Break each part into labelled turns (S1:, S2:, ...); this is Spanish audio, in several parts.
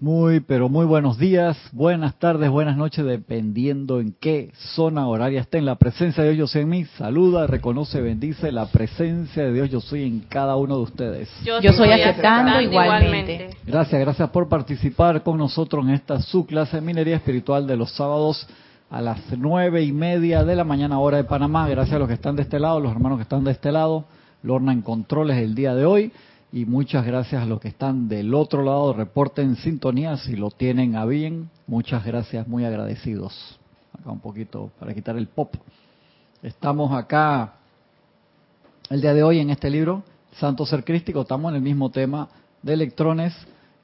S1: Muy, pero muy buenos días, buenas tardes, buenas noches, dependiendo en qué zona horaria estén. La presencia de Dios yo soy en mí, saluda, reconoce, bendice la presencia de Dios yo soy en cada uno de ustedes.
S2: Yo, soy aceptando, igualmente.
S1: Gracias, gracias por participar con nosotros en esta su clase de minería espiritual de los sábados a las nueve y media de la mañana hora de Panamá. Gracias a los que están de este lado, los hermanos que están de este lado. Lorna en controles el día de hoy y muchas gracias a los que están del otro lado. Reporten sintonía si lo tienen a bien. Muchas gracias, muy agradecidos. Acá un poquito para quitar el pop. Estamos acá el día de hoy en este libro, Santo Ser Crístico. Estamos en el mismo tema de electrones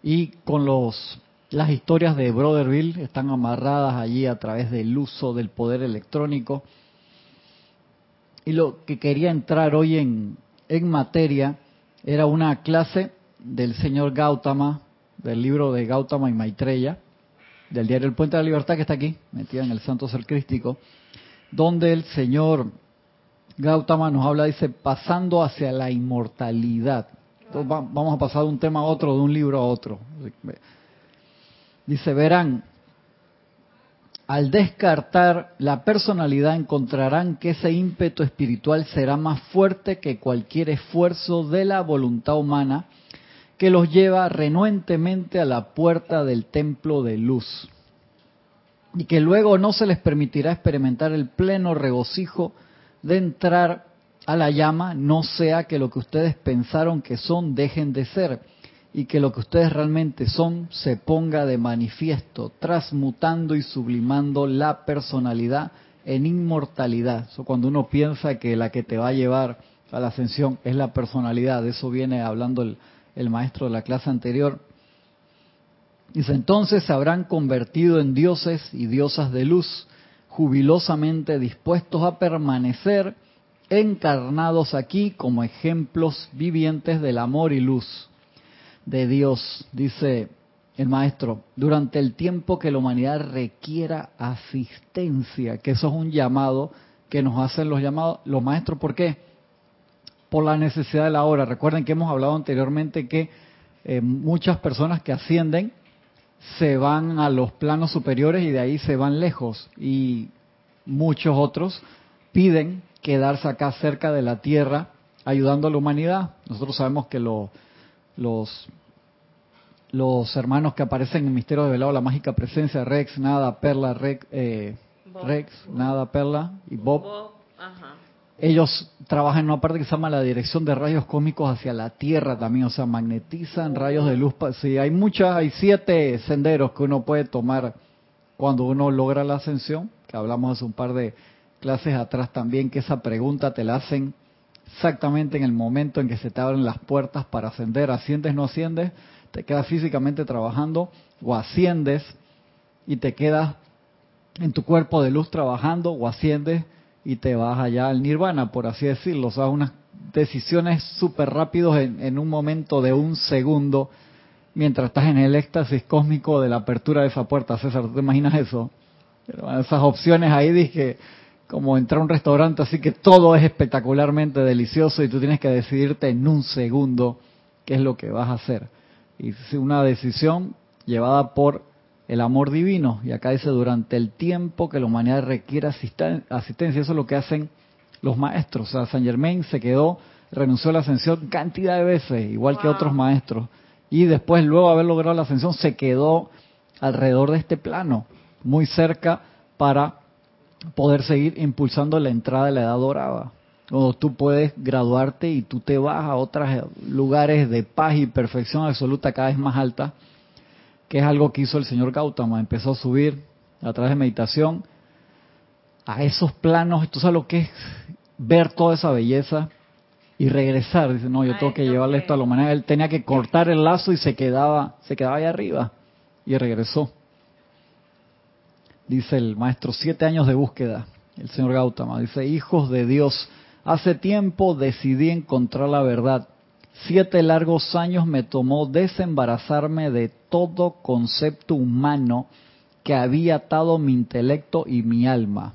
S1: y con los las historias de Brotherville están amarradas allí a través del uso del poder electrónico. Y lo que quería entrar hoy en, en materia era una clase del señor Gautama, del libro de Gautama y Maitreya, del diario El Puente de la Libertad que está aquí, metida en el Santo Ser Crístico, donde el señor Gautama nos habla, dice, pasando hacia la inmortalidad. Entonces vamos a pasar de un tema a otro, de un libro a otro. Dice, verán, al descartar la personalidad encontrarán que ese ímpetu espiritual será más fuerte que cualquier esfuerzo de la voluntad humana que los lleva renuentemente a la puerta del templo de luz y que luego no se les permitirá experimentar el pleno regocijo de entrar a la llama, no sea que lo que ustedes pensaron que son dejen de ser y que lo que ustedes realmente son se ponga de manifiesto, transmutando y sublimando la personalidad en inmortalidad. Cuando uno piensa que la que te va a llevar a la ascensión es la personalidad, de eso viene hablando el, el maestro de la clase anterior. Dice, entonces se habrán convertido en dioses y diosas de luz, jubilosamente dispuestos a permanecer encarnados aquí como ejemplos vivientes del amor y luz de Dios, dice el maestro, durante el tiempo que la humanidad requiera asistencia, que eso es un llamado que nos hacen los llamados, los maestros, ¿por qué? Por la necesidad de la hora. Recuerden que hemos hablado anteriormente que eh, muchas personas que ascienden se van a los planos superiores y de ahí se van lejos y muchos otros piden quedarse acá cerca de la tierra ayudando a la humanidad. Nosotros sabemos que lo, los, los hermanos que aparecen en Misterio de Velado, la mágica presencia, Rex, Nada, Perla, Rex, eh, Rex Nada, Perla y Bob. Ellos trabajan en una parte que se llama la dirección de rayos cósmicos hacia la Tierra también, o sea, magnetizan rayos de luz. Sí, hay muchas, hay siete senderos que uno puede tomar cuando uno logra la ascensión, que hablamos hace un par de clases atrás también, que esa pregunta te la hacen exactamente en el momento en que se te abren las puertas para ascender, asciendes, no asciendes, te quedas físicamente trabajando o asciendes y te quedas en tu cuerpo de luz trabajando o asciendes y te vas allá al nirvana, por así decirlo. O sea, unas decisiones súper rápidos en, en, un momento de un segundo mientras estás en el éxtasis cósmico de la apertura de esa puerta. César, ¿tú te imaginas eso? Esas opciones ahí dije, como entrar a un restaurante, así que todo es espectacularmente delicioso y tú tienes que decidirte en un segundo qué es lo que vas a hacer. Y es una decisión llevada por el amor divino. Y acá dice, durante el tiempo que la humanidad requiere asistencia, eso es lo que hacen los maestros. O sea, San Germain se quedó, renunció a la ascensión cantidad de veces, igual que otros maestros. Y después, luego de haber logrado la ascensión, se quedó alrededor de este plano, muy cerca para poder seguir impulsando la entrada de la edad dorada. O tú puedes graduarte y tú te vas a otros lugares de paz y perfección absoluta cada vez más alta, que es algo que hizo el señor Gautama. Empezó a subir a través de meditación a esos planos. Tú sabes lo que es ver toda esa belleza y regresar. Dice, no, yo tengo que llevarle esto a la humanidad. Él tenía que cortar el lazo y se quedaba, se quedaba ahí arriba. Y regresó dice el maestro, siete años de búsqueda, el señor Gautama, dice, hijos de Dios, hace tiempo decidí encontrar la verdad. Siete largos años me tomó desembarazarme de todo concepto humano que había atado mi intelecto y mi alma.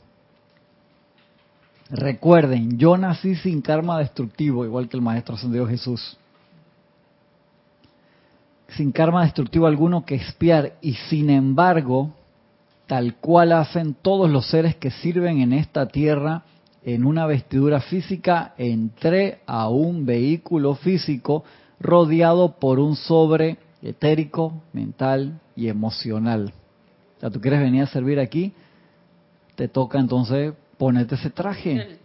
S1: Recuerden, yo nací sin karma destructivo, igual que el Maestro Ascendido Jesús. sin karma destructivo alguno que espiar, y sin embargo, tal cual hacen todos los seres que sirven en esta tierra, en una vestidura física, entré a un vehículo físico rodeado por un sobre etérico, mental y emocional. O sea, tú quieres venir a servir aquí, te toca entonces ponerte ese traje.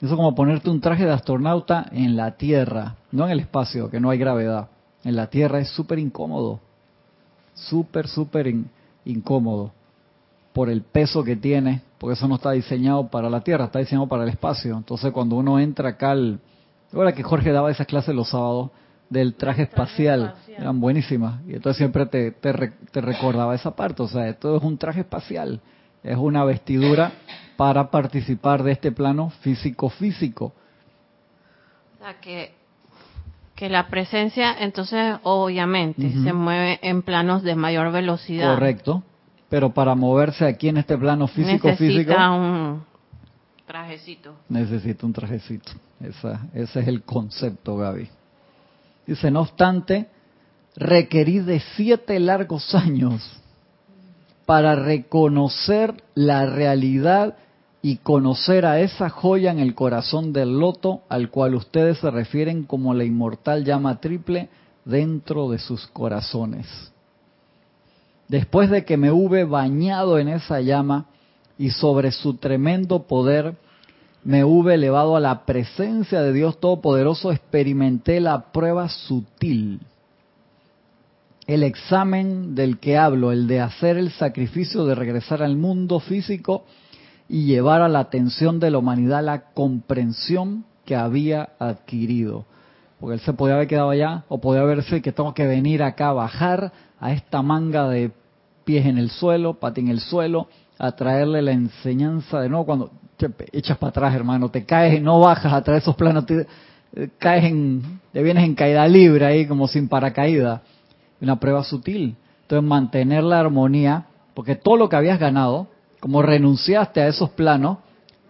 S1: Eso es como ponerte un traje de astronauta en la Tierra, no en el espacio, que no hay gravedad. En la Tierra es súper incómodo, súper, súper incómodo por el peso que tiene, porque eso no está diseñado para la Tierra, está diseñado para el espacio. Entonces cuando uno entra acá, al, ahora que Jorge daba esas clases los sábados del traje, espacial, eran buenísimas, y entonces siempre te, te, te recordaba esa parte, o sea, esto es un traje espacial, es una vestidura para participar de este plano físico-físico.
S3: O sea, que, que la presencia, entonces, obviamente, se mueve en planos de mayor velocidad.
S1: Correcto. Pero para moverse aquí en este plano físico-físico...
S3: Necesita un trajecito.
S1: Necesita un trajecito. Esa, ese es el concepto, Gaby. Dice, no obstante, requerí de siete largos años para reconocer la realidad y conocer a esa joya en el corazón del loto al cual ustedes se refieren como la inmortal llama triple dentro de sus corazones. Después de que me hube bañado en esa llama y sobre su tremendo poder me hube elevado a la presencia de Dios Todopoderoso, experimenté la prueba sutil. El examen del que hablo, el de hacer el sacrificio de regresar al mundo físico y llevar a la atención de la humanidad la comprensión que había adquirido. Porque él se podía haber quedado allá o podía haberse que tengo que venir acá a bajar a esta manga de pies en el suelo, pati en el suelo, a traerle la enseñanza de nuevo. Cuando te echas para atrás, hermano, te caes y no bajas a de esos planos, te, eh, caes en, te vienes en caída libre ahí como sin paracaídas. Una prueba sutil. Entonces mantener la armonía, porque todo lo que habías ganado, como renunciaste a esos planos,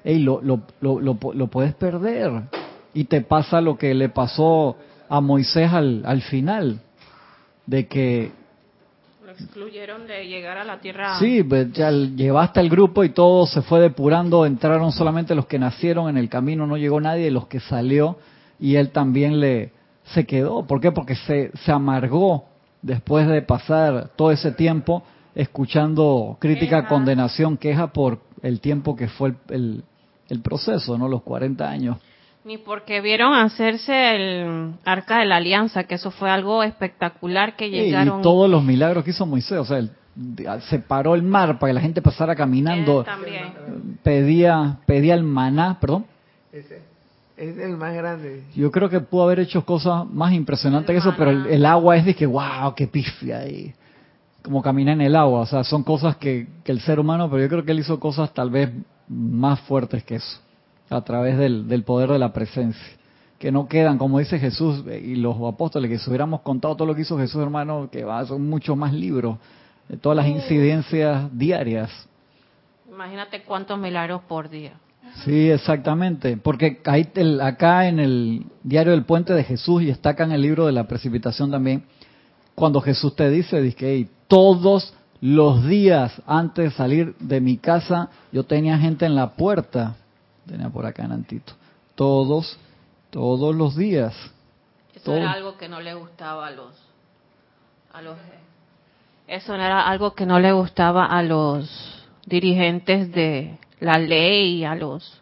S1: hey, lo, lo, lo, lo, puedes perder. Y te pasa lo que le pasó a Moisés al, al final, de que...
S3: Excluyeron de llegar a la tierra.
S1: Sí, ya llevaste al grupo y todo se fue depurando, entraron solamente los que nacieron en el camino, no llegó nadie, los que salió, y él también le se quedó. ¿Por qué? Porque se, se amargó después de pasar todo ese tiempo escuchando crítica, condenación, queja por el tiempo que fue el, el, proceso, ¿no? Los 40 años.
S3: Ni porque vieron hacerse el arca de la alianza, que eso fue algo espectacular que llegaron.
S1: Y, todos los milagros que hizo Moisés, o sea, separó el mar para que la gente pasara caminando. Pedía, pedía el maná, perdón.
S4: Ese es el más grande.
S1: Yo creo que pudo haber hecho cosas más impresionantes que eso, pero el, agua es de que, wow, qué pifia ahí como caminar en el agua. O sea, son cosas que, el ser humano, pero yo creo que él hizo cosas tal vez más fuertes que eso, a través del, del poder de la presencia. Que no quedan, como dice Jesús y los apóstoles, que si hubiéramos contado todo lo que hizo Jesús, hermano, que va, son muchos más libros, de todas las incidencias diarias.
S3: Imagínate cuántos milagros por día.
S1: Sí, exactamente, porque ahí, acá en el diario del puente de Jesús y está acá en el libro de la precipitación también, cuando Jesús te dice, dice, todos los días antes de salir de mi casa, yo tenía gente en la puerta, tenía por acá en Antito, todos, todos los días.
S3: Eso era algo que no le gustaba a los, a los, eso era algo que no le gustaba a los dirigentes de la ley, a los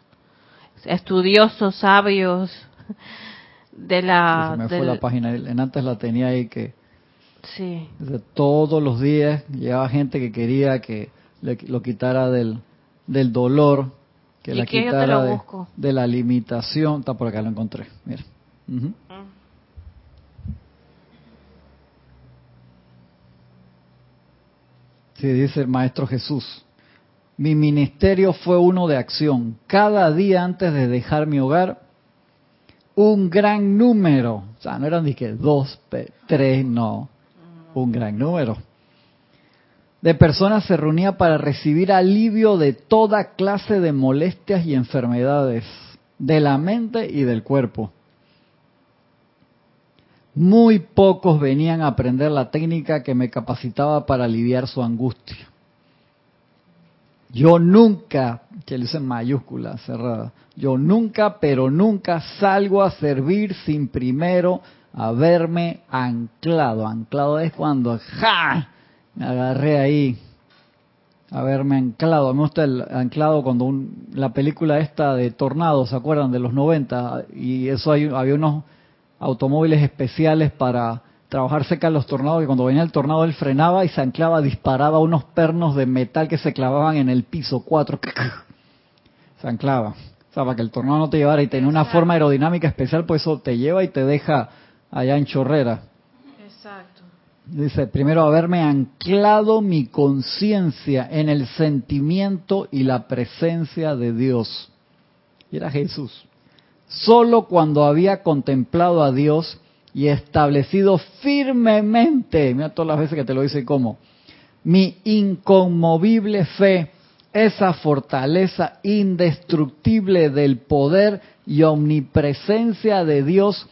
S3: estudiosos, sabios de la.
S1: Se me fue la página, en antes la tenía ahí que
S3: Sí.
S1: todos los días llegaba gente que quería que lo quitara del, del dolor, que la quitara de, la limitación. Está por acá, lo encontré. Mira. Ah. Sí, dice el Maestro Jesús. Mi ministerio fue uno de acción. Cada día antes de dejar mi hogar, un gran número, o sea, no eran ni que dos, tres, no, un gran número de personas se reunía para recibir alivio de toda clase de molestias y enfermedades de la mente y del cuerpo. Muy pocos venían a aprender la técnica que me capacitaba para aliviar su angustia. Yo nunca, que le en mayúscula cerrada, yo nunca, pero nunca salgo a servir sin primero haberme anclado. Anclado es cuando, ¡ja! Me agarré ahí, haberme anclado. Me gusta el anclado cuando la película esta de Tornado, ¿se acuerdan? De los 90. Y eso hay, había unos automóviles especiales para trabajar cerca de los tornados, que cuando venía el tornado él frenaba y se anclaba, disparaba unos pernos de metal que se clavaban en el piso, cuatro, se anclaba. O sea, para que el tornado no te llevara y tenía una forma aerodinámica especial, pues eso te lleva y te deja allá en chorrera. Dice, primero haberme anclado mi conciencia en el sentimiento y la presencia de Dios. Y era Jesús. Solo cuando había contemplado a Dios y establecido firmemente, mira todas las veces que te lo dice como, mi inconmovible fe, esa fortaleza indestructible del poder y omnipresencia de Dios,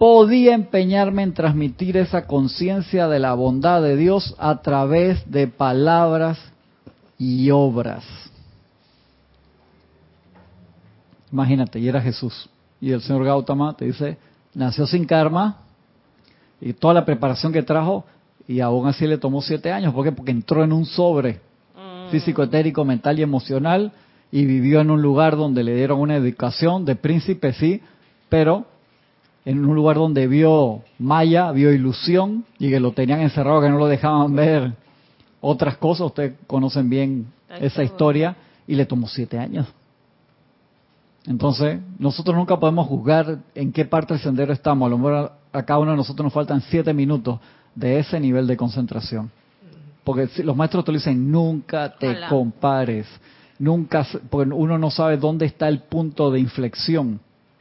S1: podía empeñarme en transmitir esa conciencia de la bondad de Dios a través de palabras y obras. Imagínate, y era Jesús. Y el señor Gautama te dice, nació sin karma y toda la preparación que trajo y aún así le tomó siete años. ¿Por qué? Porque entró en un sobre mm. físico, etérico, mental y emocional y vivió en un lugar donde le dieron una educación de príncipe, sí, pero en un lugar donde vio maya, vio ilusión y que lo tenían encerrado, que no lo dejaban ver otras cosas. Ustedes conocen bien esa historia y le tomó siete años. Entonces, nosotros nunca podemos juzgar en qué parte del sendero estamos. A lo mejor a cada uno de nosotros nos faltan siete minutos de ese nivel de concentración. Porque los maestros te dicen, nunca te compares, nunca, porque uno no sabe dónde está el punto de inflexión,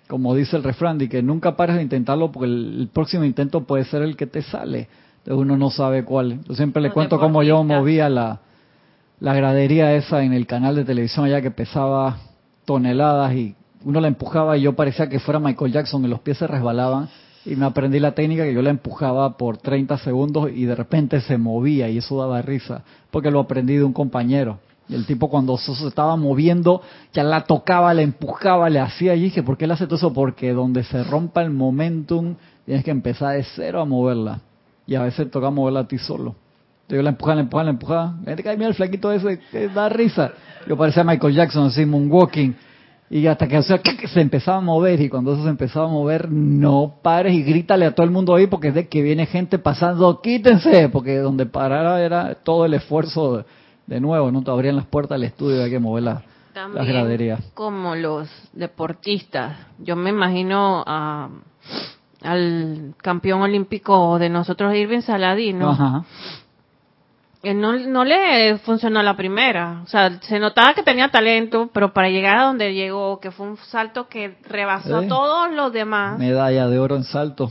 S1: como dice el refrán, y que nunca pares de intentarlo porque el, próximo intento puede ser el que te sale. Entonces uno no sabe cuál. Yo siempre le cuento cómo yo movía la, la gradería esa en el canal de televisión allá que pesaba toneladas y uno la empujaba y yo parecía que fuera Michael Jackson y los pies se resbalaban y me aprendí la técnica que yo la empujaba por 30 segundos y de repente se movía y eso daba risa porque lo aprendí de un compañero. Y el tipo cuando se estaba moviendo, ya la tocaba, la empujaba, le hacía y dije, ¿por qué le hace todo eso? Porque donde se rompa el momentum, tienes que empezar de cero a moverla. Y a veces toca moverla a ti solo. Entonces yo la empujaba, la empujaba, la empujaba. Mira el flaquito ese, que da risa. Yo parecía Michael Jackson, así, moonwalking. Y hasta que se empezaba a mover, y cuando eso se empezaba a mover, no pares y grítale a todo el mundo ahí, porque es de que viene gente pasando, quítense, porque donde parara era todo el esfuerzo de, nuevo, no te abrían las puertas del estudio, hay que mover las graderías.
S3: Como los deportistas, yo me imagino a, al campeón olímpico de nosotros, Irving Saladino. Ajá no, no le funcionó la primera. O sea, se notaba que tenía talento, pero para llegar a donde llegó, que fue un salto que rebasó a todos los demás.
S1: Medalla de oro en salto.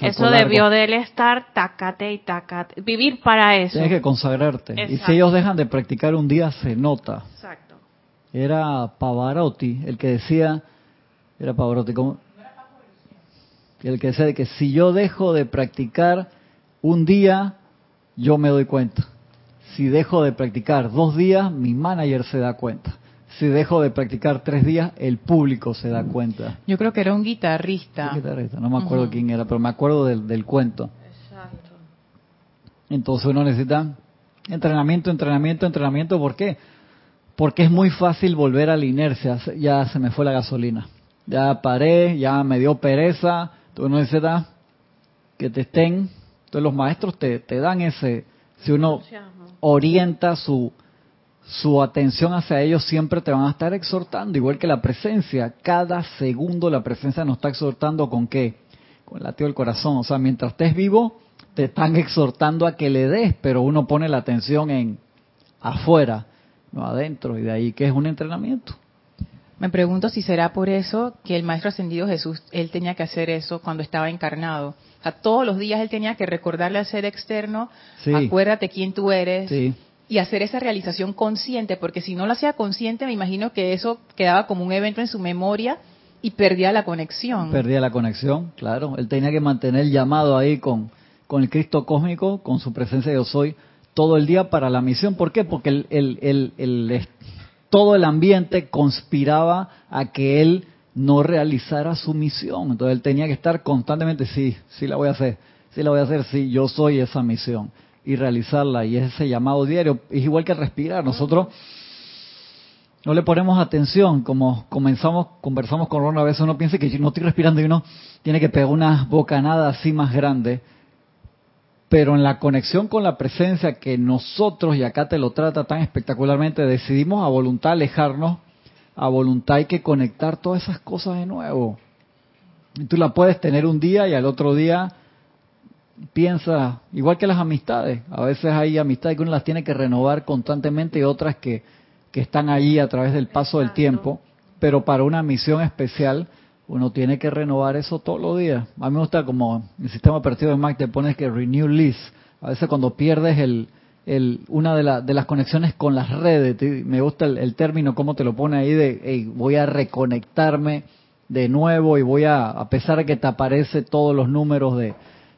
S3: Eso debió de él estar tacate y tacate. Vivir para eso.
S1: Tienes que consagrarte. Y si ellos dejan de practicar un día, se nota. Exacto. Era Pavarotti el que decía, era Pavarotti, como El que decía que si yo dejo de practicar un día, yo me doy cuenta. Si dejo de practicar dos días, mi manager se da cuenta. Si dejo de practicar tres días, el público se da cuenta.
S2: Yo creo que era un guitarrista.
S1: no me acuerdo quién era, pero me acuerdo del, del cuento. Exacto. Entonces uno necesita entrenamiento, entrenamiento, entrenamiento. ¿Por qué? Porque es muy fácil volver a la inercia. Ya se me fue la gasolina. Ya paré, ya me dio pereza. Entonces uno necesita que te estén entonces los maestros te, te dan ese, si uno orienta su, su atención hacia ellos, siempre te van a estar exhortando, igual que la presencia. Cada segundo la presencia nos está exhortando con qué? Con el latido del corazón. O sea, mientras estés vivo, te están exhortando a que le des, pero uno pone la atención en afuera, no adentro, y de ahí que es un entrenamiento.
S2: Me pregunto si será por eso que el Maestro Ascendido Jesús, él tenía que hacer eso cuando estaba encarnado. O sea, todos los días él tenía que recordarle al ser externo, acuérdate quién tú eres, y hacer esa realización consciente, porque si no lo hacía consciente, me imagino que eso quedaba como un evento en su memoria Y perdía la conexión.
S1: Perdía la conexión, claro. Él tenía que mantener el llamado ahí con, con el Cristo cósmico, con su presencia yo soy, todo el día para la misión. ¿Por qué? Porque el, el, el, todo el ambiente conspiraba a que él no realizara su misión. Entonces él tenía que estar constantemente, sí, sí la voy a hacer, sí la voy a hacer, sí, yo soy esa misión y realizarla. Y es ese llamado diario. Es igual que respirar. Nosotros no le ponemos atención, como comenzamos, conversamos con Ron, a veces uno piensa que no estoy respirando y uno tiene que pegar una bocanada así más grande pero en la conexión con la presencia que nosotros, y acá te lo trata tan espectacularmente, decidimos a voluntad alejarnos, a voluntad hay que conectar todas esas cosas de nuevo. Y tú la puedes tener un día y al otro día piensa, igual que las amistades, a veces hay amistades que uno las tiene que renovar constantemente y otras que, que están ahí a través del paso del tiempo, pero para una misión especial uno tiene que renovar eso todos los días. A mí me gusta como el sistema operativo de Mac te pones que renew list. A veces cuando pierdes el, el una de, de las conexiones con las redes, me gusta el, término, cómo te lo pone ahí de voy a reconectarme de nuevo y voy a, a pesar de que te aparece todos los números de,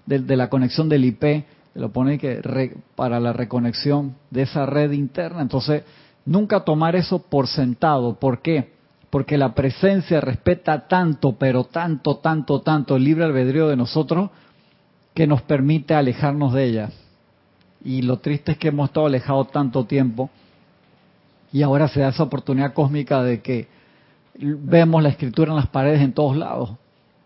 S1: de, la conexión del IP, lo pone que para la reconexión de esa red interna. Entonces, nunca tomar eso por sentado. ¿Por qué? porque la presencia respeta tanto, pero tanto, tanto, tanto el libre albedrío de nosotros que nos permite alejarnos de ella. Y lo triste es que hemos estado alejados tanto tiempo y ahora se da esa oportunidad cósmica de que vemos la escritura en las paredes en todos lados.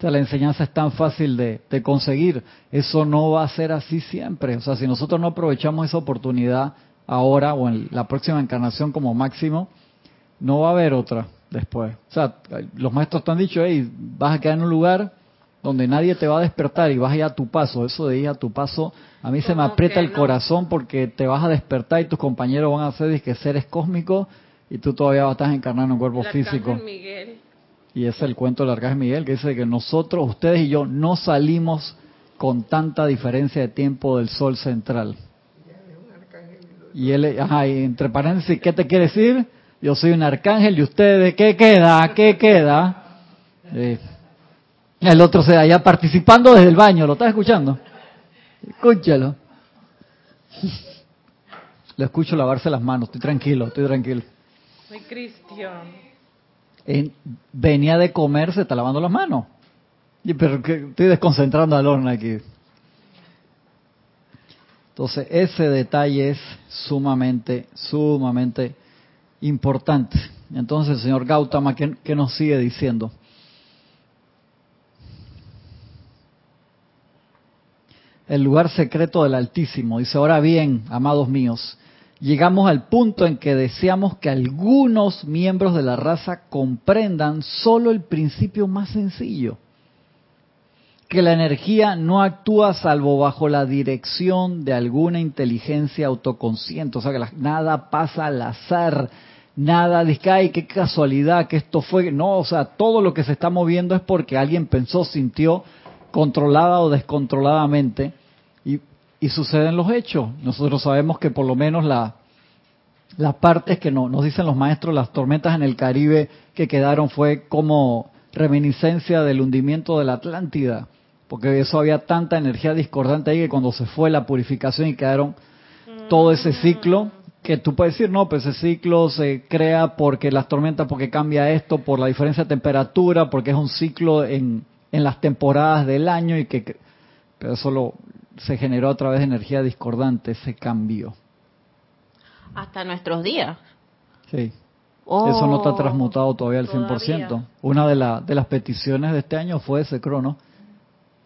S1: Sea, la enseñanza es tan fácil de, de conseguir. Eso no va a ser así siempre. O sea, si nosotros no aprovechamos esa oportunidad ahora o en la próxima encarnación como máximo, no va a haber otra después. O sea, los maestros te han dicho, hey, vas a quedar en un lugar donde nadie te va a despertar y vas a ir a tu paso. Eso de ir a tu paso, a mí se me aprieta el corazón porque te vas a despertar y tus compañeros van a ser que seres cósmicos y tú todavía estás encarnando en un cuerpo físico. Miguel. Y es el cuento del Arcángel Miguel que dice que nosotros, ustedes y yo, no salimos con tanta diferencia de tiempo del sol central. Y él, ajá, y entre paréntesis, ¿qué te quiere decir? yo soy un arcángel y ustedes, ¿qué queda? ¿Qué queda? El otro se allá participando desde el baño, ¿lo estás escuchando? Escúchalo. Lo escucho lavarse las manos, estoy tranquilo, estoy tranquilo.
S3: Soy cristiano.
S1: venía de comer, se está lavando las manos. Y, pero que estoy desconcentrando al horno aquí. Entonces, ese detalle es sumamente, sumamente importante. Entonces, el señor Gautama, ¿qué, nos sigue diciendo? El lugar secreto del Altísimo. Dice, ahora bien, amados míos, llegamos al punto en que deseamos que algunos miembros de la raza comprendan solo el principio más sencillo, que la energía no actúa salvo bajo la dirección de alguna inteligencia autoconsciente, o sea que nada pasa al azar, nada de que, ay, qué casualidad que esto fue. No, o sea, todo lo que se está moviendo es porque alguien pensó, sintió, controlada o descontroladamente, y, y suceden los hechos. Nosotros sabemos que por lo menos la, las partes que no, nos dicen los maestros, las tormentas en el Caribe que quedaron fue como reminiscencia del hundimiento de la Atlántida, porque eso había tanta energía discordante ahí que cuando se fue la purificación y quedaron todo ese ciclo, que tú puedes decir, no, pues ese ciclo se crea porque las tormentas, porque cambia esto, por la diferencia de temperatura, porque es un ciclo en, en las temporadas del año y que, pero solo se generó a través de energía discordante ese cambio.
S3: Hasta nuestros días.
S1: Sí. Eso no está oh, transmutado todavía al 100%. Una de, la, de las peticiones de este año fue ese crono.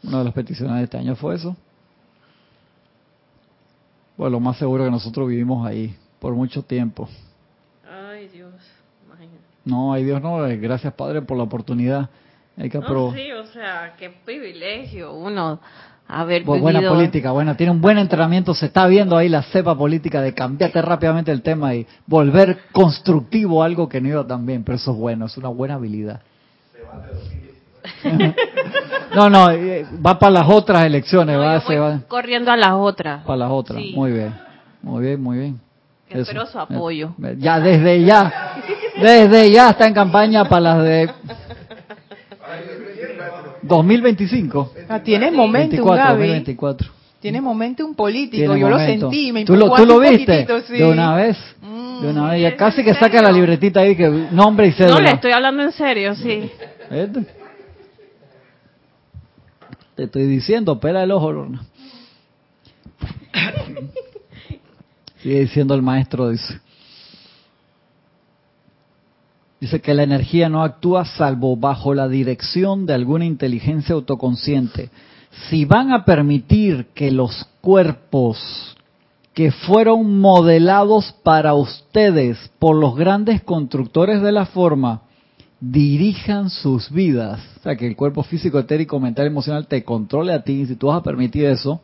S1: Una de las peticiones de este año fue eso. Bueno, lo más seguro que nosotros vivimos ahí por mucho tiempo.
S3: Ay, Dios,
S1: No, ay Dios, no, eh, gracias Padre por la oportunidad. Hay que
S3: no, sí, o sea, qué privilegio uno haber
S1: pues Buena política, buena, tiene un buen entrenamiento, se está viendo ahí la cepa política de cambiarte rápidamente el tema y volver constructivo algo que no iba tan bien, pero eso es bueno, es una buena habilidad. no, no, eh, va para las otras elecciones, va,
S3: se va corriendo a las otras.
S1: Para las otras, muy bien, muy bien, muy bien.
S3: Espero su apoyo.
S1: Ya desde ya, desde ya está en campaña para las de... 2025.
S2: Ah, tiene momento,
S1: 24, 2024.
S2: Tiene momento un político, yo lo sentí, me
S1: ¿Tú lo, ¿tú lo viste? De una vez. Mm. de una vez, ya casi que saca la libretita ahí que nombre y cédula.
S3: No, le estoy hablando en serio, sí.
S1: Te estoy diciendo, pela el ojo, Lorna. Sigue diciendo el maestro, dice. Dice que la energía no actúa salvo bajo la dirección de alguna inteligencia autoconsciente. Si van a permitir que los cuerpos que fueron modelados para ustedes por los grandes constructores de la forma dirijan sus vidas, o sea, que el cuerpo físico, etérico, mental, emocional te controle a ti, si tú vas a permitir eso,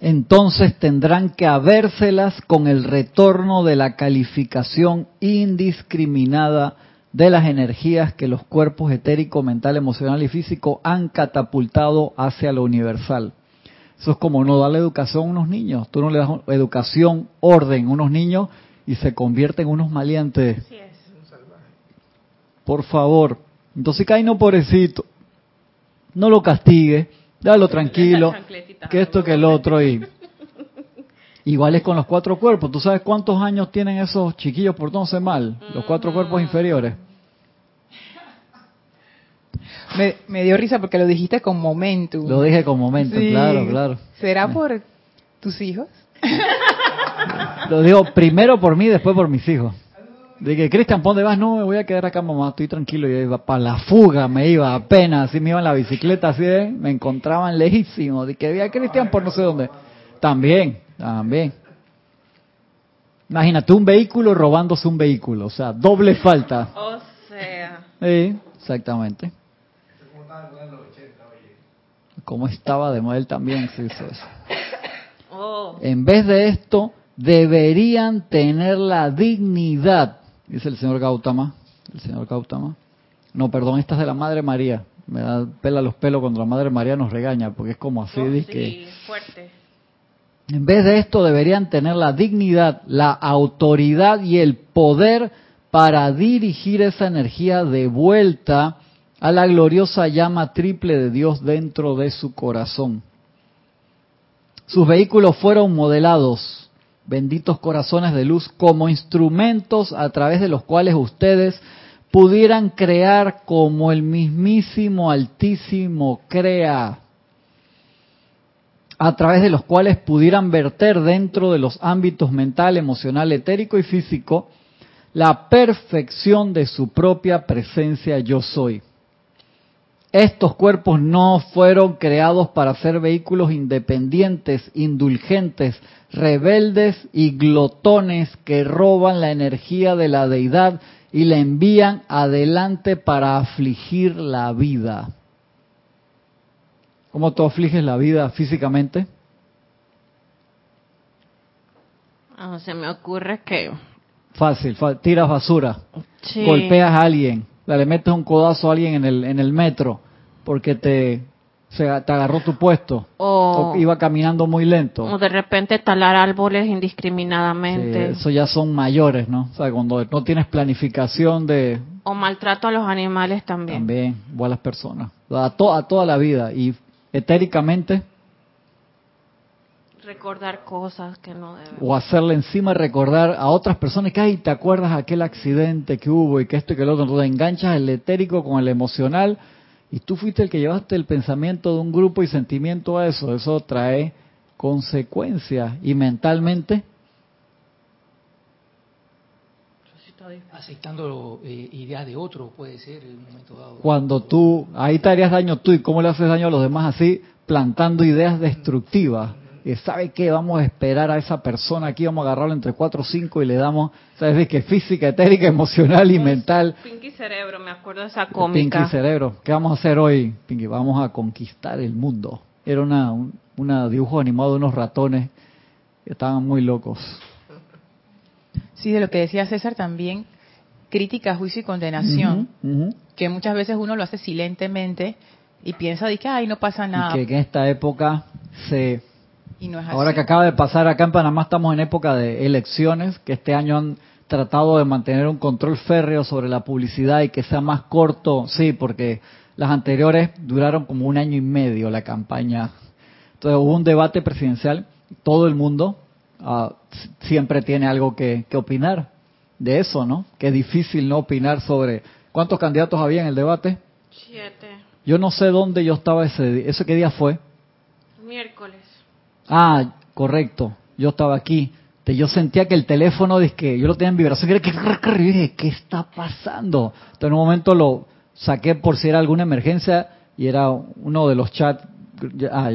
S1: entonces tendrán que habérselas con el retorno de la calificación indiscriminada de las energías que los cuerpos etérico, mental, emocional y físico han catapultado hacia lo universal. Eso es como no darle educación a unos niños. Tú no le das educación, orden a unos niños y se convierten en unos maleantes. Por favor. Entonces, cae no pobrecito. No lo castigue Dalo tranquilo, que esto que el otro y igual es con los cuatro cuerpos. ¿Tú sabes cuántos años tienen esos chiquillos portándose mal? Los cuatro cuerpos inferiores.
S2: Me, dio risa porque lo dijiste con momento.
S1: Lo dije con momento, claro, claro.
S2: ¿Será por tus hijos?
S1: Lo digo primero por mí, después por mis hijos. Dije, Cristian, ¿por dónde vas? No, me voy a quedar acá, mamá, estoy tranquilo. Y iba para la fuga, me iba apenas, así me iba en la bicicleta, así de, me encontraban lejísimo. Dije, vi a Cristian por no sé dónde. También, también. Imagínate un vehículo robándose un vehículo, o sea, doble falta.
S3: O sea.
S1: Sí, exactamente. ¿Cómo estaba de modelo también? Sí, sí, oh. En vez de esto, deberían tener la dignidad dice el señor Gautama, el señor Gautama. No, perdón, esta es de la Madre María. Me da pela los pelos cuando la Madre María nos regaña, porque es como así,
S3: oh, sí, fuerte.
S1: En vez de esto deberían tener la dignidad, la autoridad y el poder para dirigir esa energía de vuelta a la gloriosa llama triple de Dios dentro de su corazón. Sus vehículos fueron modelados benditos corazones de luz, como instrumentos a través de los cuales ustedes pudieran crear como el mismísimo Altísimo crea, a través de los cuales pudieran verter dentro de los ámbitos mental, emocional, etérico y físico la perfección de su propia presencia yo soy. Estos cuerpos no fueron creados para ser vehículos independientes, indulgentes, rebeldes y glotones que roban la energía de la deidad y la envían adelante para afligir la vida. ¿Cómo tú afliges la vida físicamente?
S3: Ah, se me ocurre que...
S1: Fácil, tiras basura, golpeas a alguien, le metes un codazo a alguien en el, en el metro porque te se te agarró tu puesto o, iba caminando muy lento.
S3: O de repente talar árboles indiscriminadamente.
S1: eso ya son mayores, ¿no? O sea, cuando no tienes planificación de...
S3: O maltrato a los animales también.
S1: También, o a las personas. A, a toda la vida. Y etéricamente...
S3: Recordar cosas que no deben.
S1: O hacerle encima recordar a otras personas que, ay, ¿te acuerdas aquel accidente que hubo y que esto y que lo otro? Entonces enganchas el etérico con el emocional y tú fuiste el que llevaste el pensamiento de un grupo y sentimiento a eso. Eso trae consecuencias. Y mentalmente.
S5: Aceptando eh, ideas de otro puede ser en un momento dado.
S1: Cuando tú, ahí te harías daño tú y cómo le haces daño a los demás así, plantando ideas destructivas ¿sabe qué? Vamos a esperar a esa persona aquí, vamos a agarrarlo entre cuatro o cinco y le damos, ¿sabes qué? Física, etérica, emocional y mental.
S3: Pinky Cerebro, me acuerdo de esa cómica.
S1: Pinky Cerebro. ¿Qué vamos a hacer hoy, Pinky? Vamos a conquistar el mundo. Era una, un dibujo animado de unos ratones que estaban muy locos.
S2: Sí, de lo que decía César también, crítica, juicio y condenación, que muchas veces uno lo hace silentemente y piensa de que, ay, no pasa nada.
S1: Y que en esta época se Ahora que acaba de pasar acá en Panamá estamos en época de elecciones, que este año han tratado de mantener un control férreo sobre la publicidad y que sea más corto, sí, porque las anteriores duraron como un año y medio la campaña. Entonces hubo un debate presidencial, todo el mundo uh, siempre tiene algo que, que, opinar de eso, ¿no? Que es difícil no opinar sobre cuántos candidatos había en el debate.
S3: Siete.
S1: Yo no sé dónde yo estaba ese día. ¿Eso qué día fue?
S3: Miércoles.
S1: Ah, correcto. Yo estaba aquí yo sentía que el teléfono, que yo lo tenía en vibración, y dije, ¿qué está pasando? Entonces en un momento lo saqué por si era alguna emergencia y era uno de los chats.
S3: Ah,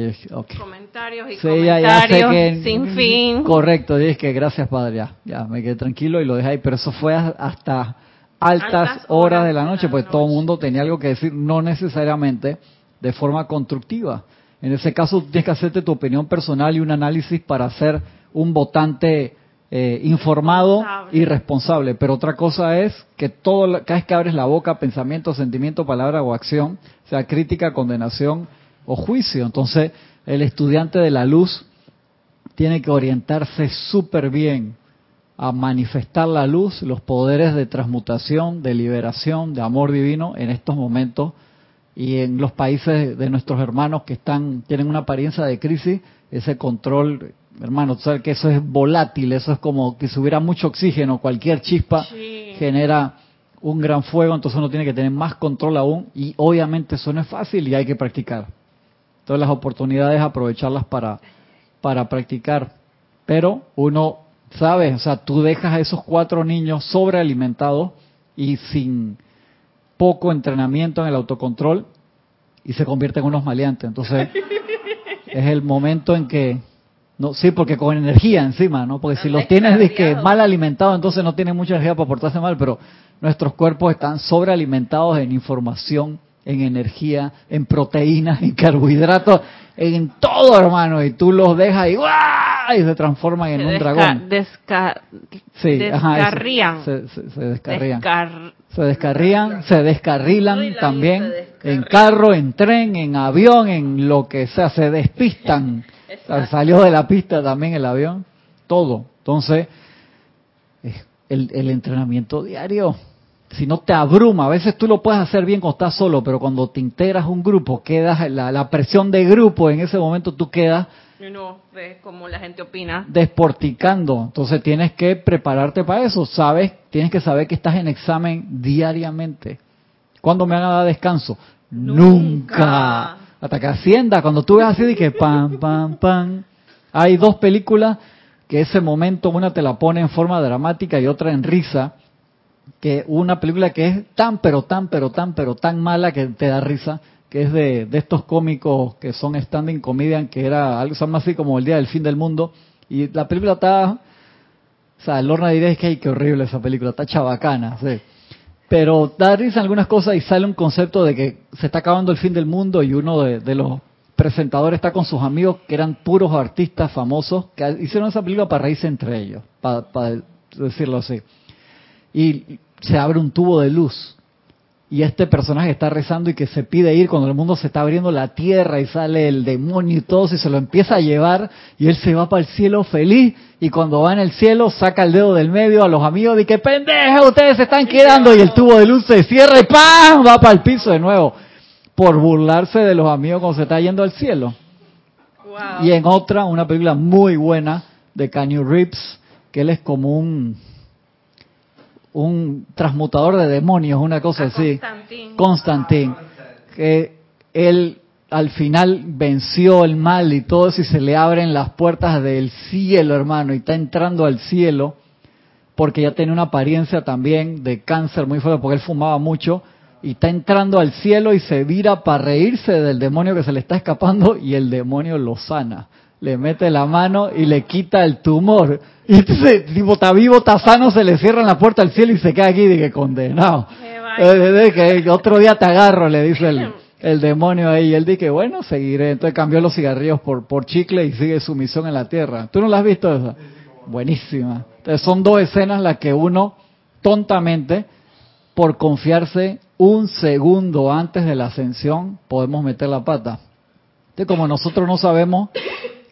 S3: Comentarios y comentarios sin fin.
S1: Correcto, dije que gracias Padre, ya, me quedé tranquilo y lo dejé ahí, pero eso fue hasta altas, horas, de la noche, pues todo el mundo tenía algo que decir, no necesariamente de forma constructiva. En ese caso tienes que hacerte tu opinión personal y un análisis para hacer un votante eh, informado y responsable. Pero otra cosa es que todo, cada vez que abres la boca, pensamiento, sentimiento, palabra o acción, sea crítica, condenación o juicio. Entonces, el estudiante de la luz tiene que orientarse súper bien a manifestar la luz, los poderes de transmutación, de liberación, de amor divino en estos momentos y en los países de nuestros hermanos que están tienen una apariencia de crisis, ese control hermano, tú sabes que eso es volátil, eso es como que si hubiera mucho oxígeno, cualquier chispa genera un gran fuego, entonces uno tiene que tener más control aún y obviamente eso no es fácil y hay que practicar. Todas las oportunidades aprovecharlas para, para practicar, pero uno sabe, o sea, tú dejas a esos cuatro niños sobrealimentados y sin poco entrenamiento en el autocontrol y se convierten en unos maleantes. Entonces, es el momento en que no, sí, porque con energía encima, ¿no? Porque si los tienes de que mal alimentados, entonces no tienen mucha energía para portarse mal, pero nuestros cuerpos están sobrealimentados en información, en energía, en proteínas, en carbohidratos, en todo, hermano, y tú los dejas y y se transforman en un dragón.
S3: sí, descarrían.
S1: se, descarrían. Se descarrían, se descarrilan también en carro, en tren, en avión, en lo que sea, se despistan. Salió de la pista también el avión, todo. Entonces, el, el entrenamiento diario, si no te abruma, a veces tú lo puedes hacer bien cuando estás solo, pero cuando te integras a un grupo, quedas, la, la presión de grupo, en ese momento tú quedas
S3: cómo la gente opina.
S1: Desporticando. Entonces tienes que prepararte para eso. Sabes, tienes que saber que estás en examen diariamente. ¿Cuándo me van a dar descanso? Nunca hasta que Hacienda, cuando tú ves así de que pam, pam, pam, hay dos películas que ese momento una te la pone en forma dramática y otra en risa, que una película que es tan, pero tan, pero tan, pero tan mala que te da risa, que es de, de estos cómicos que son standing comedian, que era algo así como el día del fin del mundo, y la película está, o sea, Lorna diré que, ay, qué horrible esa película, está chabacana, sí. Pero da risa algunas cosas y sale un concepto de que se está acabando el fin del mundo y uno de, los presentadores está con sus amigos que eran puros artistas famosos que hicieron esa película para reírse entre ellos, para decirlo así. Y se abre un tubo de luz y este personaje está rezando y que se pide ir cuando el mundo se está abriendo la tierra y sale el demonio y todo, y se lo empieza a llevar y él se va para el cielo feliz y cuando va en el cielo saca el dedo del medio a los amigos y que pendeja, ustedes se están quedando y el tubo de luz se cierra y ¡pam! va para el piso de nuevo por burlarse de los amigos cuando se está yendo al cielo. Y en otra, una película muy buena de Canyon Reeves, que él es como un un transmutador de demonios, una cosa así. Constantín. Que él al final venció el mal y todo eso y se le abren las puertas del cielo, hermano, y está entrando al cielo porque ya tiene una apariencia también de cáncer muy fuerte porque él fumaba mucho y está entrando al cielo y se vira para reírse del demonio que se le está escapando y el demonio lo sana. Le mete la mano y le quita el tumor. Y entonces, tipo, está vivo, está sano, se le cierra la puerta al cielo y se queda aquí que condenado. Eh, que otro día te agarro, le dice el, el demonio ahí. Y él dice, bueno, seguiré. Entonces cambió los cigarrillos por, por chicle y sigue su misión en la tierra. ¿Tú no la has visto esa? Buenísima. Entonces son dos escenas las que uno, tontamente, por confiarse un segundo antes de la ascensión, podemos meter la pata. Entonces, como nosotros no sabemos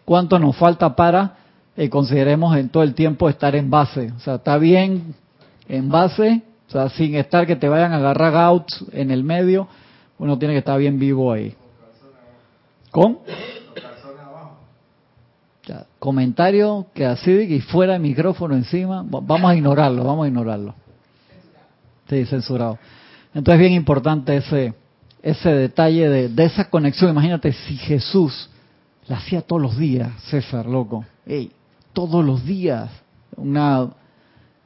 S1: cuánto nos falta para, y consideremos en todo el tiempo estar en base. O sea, está bien en base, o sea, sin estar que te vayan a agarrar out en el medio, uno tiene que estar bien vivo ahí. ¿Con? Ya, comentario que así y fuera el micrófono encima, vamos a ignorarlo, vamos a ignorarlo. Sí, censurado. Entonces es bien importante ese, ese detalle de, de esa conexión. Imagínate si Jesús la hacía todos los días, César, loco. Ey, todos los días. Una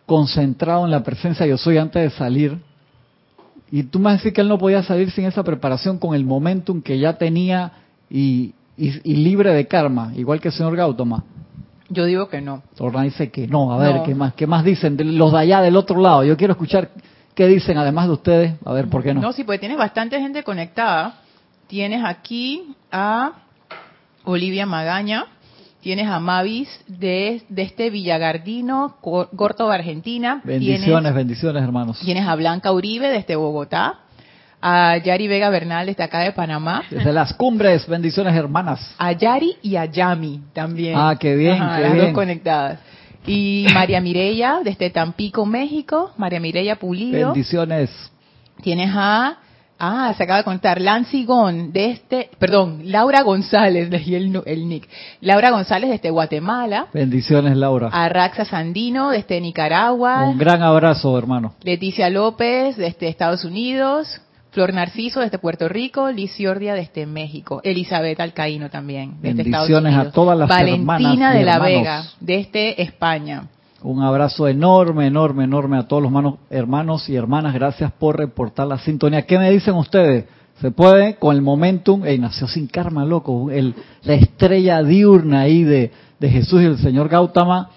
S1: concentrado en la presencia yo soy antes de salir. Y tú me decís que él no podía salir sin esa preparación con el momentum que ya tenía y, y, libre de karma, igual que el señor Gautama.
S2: Yo digo que no.
S1: Torna dice que no. A ver, ¿qué más, qué más dicen? los de allá del otro lado. Yo quiero escuchar qué dicen además de ustedes. A ver, ¿por qué no?
S2: No, sí, porque tienes bastante gente conectada. Tienes aquí a Olivia Magaña, tienes a Mavis de, de este Villagardino, Corto de Argentina.
S1: Bendiciones, bendiciones hermanos.
S2: Tienes a Blanca Uribe desde Bogotá, a Yari Vega Bernal desde acá de Panamá.
S1: Desde las cumbres, bendiciones hermanas.
S2: A Yari y a Yami también.
S1: Ah, qué bien, qué las
S2: dos conectadas. Y María Mireya desde Tampico, México. María Mireya Pulido.
S1: Bendiciones.
S2: Tienes a Ah, se acaba de contar. Lancy Gon, de este, perdón, Laura González, leí el, el nick. Laura González desde Guatemala.
S1: Bendiciones, Laura.
S2: Arraxa Sandino desde Nicaragua.
S1: Un gran abrazo, hermano.
S2: Leticia López desde Estados Unidos. Flor Narciso desde Puerto Rico, Liz Ciordia desde México, Elizabeth Alcaíno también desde Estados Unidos.
S1: Bendiciones a todas las
S2: Valentina de la Vega desde España.
S1: Un abrazo enorme, enorme, enorme a todos los hermanos y hermanas. Gracias por reportar la sintonía. ¿Qué me dicen ustedes? ¿Se puede con el momentum? Ey, nació sin karma, loco. El, la estrella diurna ahí de, Jesús y el señor Gautama.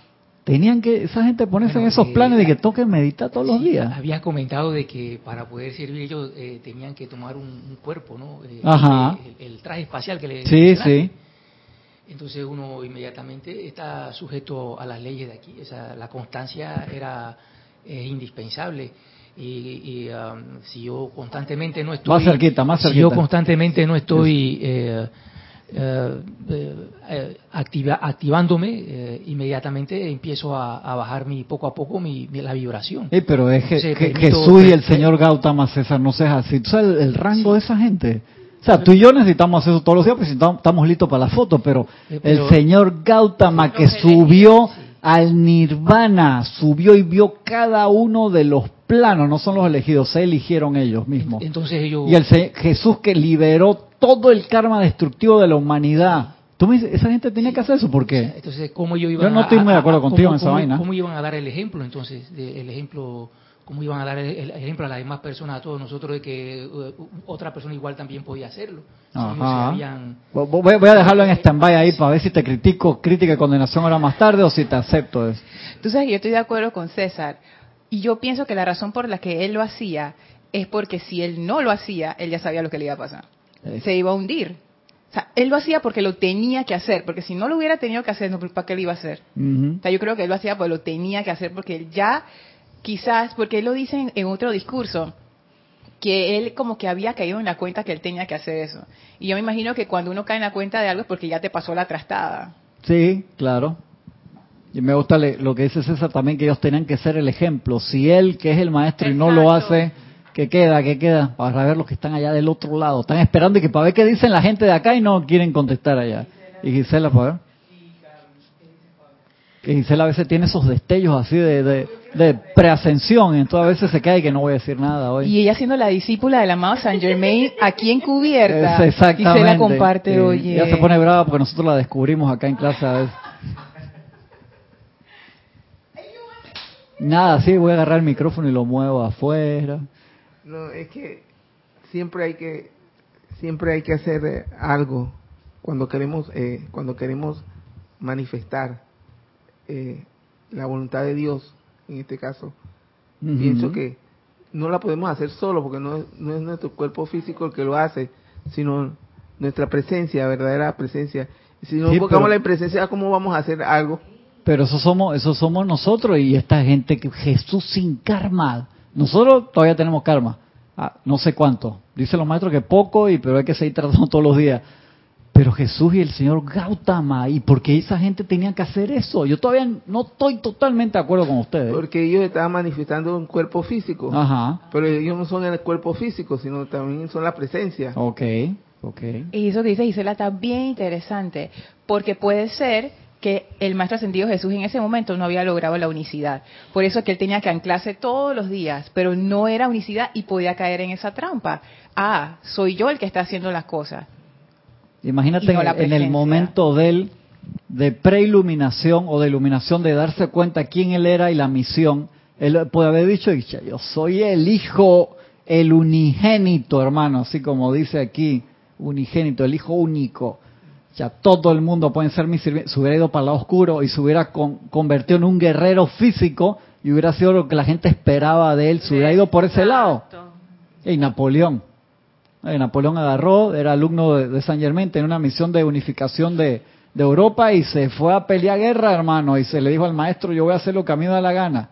S1: Tenían que esa gente ponerse en esos planes de que toquen meditar todos los días.
S5: Había comentado de que para poder servir ellos eh, tenían que tomar un, cuerpo, ¿no?
S1: Eh, Ajá.
S5: El, traje espacial que le.
S1: Sí, sí
S5: entonces uno inmediatamente está sujeto a las leyes de aquí. Esa, la constancia era indispensable. Y, um, si yo constantemente no estoy...
S1: Más cerquita, más cerquita.
S5: Si yo constantemente no estoy eh, eh, eh, activándome, inmediatamente empiezo a, bajar mi, poco a poco mi, la vibración.
S1: pero es que, Jesús y el Señor Gautama César no seas así. ¿Tú sabes el, rango de esa gente? O sea, tú y yo necesitamos hacer eso todos los días porque estamos listos para la foto, pero, el señor Gautama que subió al nirvana, subió y vio cada uno de los planos, no son los elegidos, se eligieron ellos mismos.
S5: Entonces
S1: ellos... Y el Jesús que liberó todo el karma destructivo de la humanidad. Tú me dices, esa gente tenía que hacer eso, ¿por qué?
S5: Entonces, ¿cómo yo iba
S1: no estoy muy de acuerdo contigo en esa vaina.
S5: ¿Cómo iban a dar el ejemplo entonces? el ejemplo cómo iban a dar el, ejemplo a las demás personas, a todos nosotros, de que uh, otra persona igual también podía hacerlo.
S1: voy, a dejarlo en stand-by ahí para ver si te critico, crítica y condenación ahora más tarde o si te acepto eso.
S2: Tú sabes, yo estoy de acuerdo con César. Y yo pienso que la razón por la que él lo hacía es porque si él no lo hacía, él ya sabía lo que le iba a pasar. Se iba a hundir. O sea, él lo hacía porque lo tenía que hacer, porque si no lo hubiera tenido que hacer, ¿para qué lo iba a hacer? O sea, yo creo que él lo hacía porque lo tenía que hacer, porque él ya quizás, porque él lo dice en, otro discurso, que él como que había caído en la cuenta que él tenía que hacer eso. Y yo me imagino que cuando uno cae en la cuenta de algo es porque ya te pasó la trastada.
S1: Sí, claro. Y me gusta lo que dice César también, que ellos tenían que ser el ejemplo. Si él, que es el maestro, y no lo hace, ¿qué queda? ¿Qué queda? Para ver los que están allá del otro lado. Están esperando y que para ver qué dicen la gente de acá y no quieren contestar allá. Y Gisela, para ver. Y Gisela a veces tiene esos destellos así de, de, preascensión, entonces a veces se cae que no voy a decir nada hoy.
S2: Y ella siendo la discípula del amado Saint Germain aquí encubierta.
S1: Es exactamente.
S2: Y se la comparte, hoy.
S1: Ella se pone brava porque nosotros la descubrimos acá en clase a veces. Nada, sí, voy a agarrar el micrófono y lo muevo afuera.
S4: No, es que siempre hay que siempre hay que hacer eh, algo cuando queremos eh, cuando queremos manifestar eh, la voluntad de Dios, en este caso, pienso que no la podemos hacer solo porque no, no es nuestro cuerpo físico el que lo hace, sino nuestra presencia, verdadera presencia. Si no buscamos la presencia, ¿cómo vamos a hacer algo?
S1: Pero eso somos, eso somos nosotros y esta gente que Jesús sin karma. Nosotros todavía tenemos karma. Ah, no sé cuánto. Dicen los maestros que poco, y pero hay que seguir tratando todos los días. Pero Jesús y el señor Gautama, ¿y por qué esa gente tenía que hacer eso? Yo todavía no estoy totalmente de acuerdo con ustedes.
S4: Porque ellos estaban manifestando un cuerpo físico.
S1: Ajá.
S4: Pero ellos no son el cuerpo físico, sino también son la presencia.
S1: Ok, ok.
S2: Y eso que dice Gisela está bien interesante, porque puede ser que el maestro ascendido Jesús en ese momento no había logrado la unicidad. Por eso es que él tenía que anclarse todos los días, pero no era unicidad y podía caer en esa trampa. Ah, soy yo el que está haciendo las cosas.
S1: Imagínate en, el momento de él, de preiluminación o de iluminación, de darse cuenta quién él era y la misión, él puede haber dicho, yo soy el hijo, el unigénito, hermano, así como dice aquí, unigénito, el hijo único. Ya todo el mundo puede ser mi sirviente. Se hubiera ido para el lado oscuro y se hubiera convertido en un guerrero físico y hubiera sido lo que la gente esperaba de él. Se hubiera ido por ese lado. Y Napoleón. Eh, Napoleón agarró, era alumno de, San Germain, tenía una misión de unificación de, Europa y se fue a pelear guerra, hermano, y se le dijo al maestro, yo voy a hacer lo que a mí me da la gana.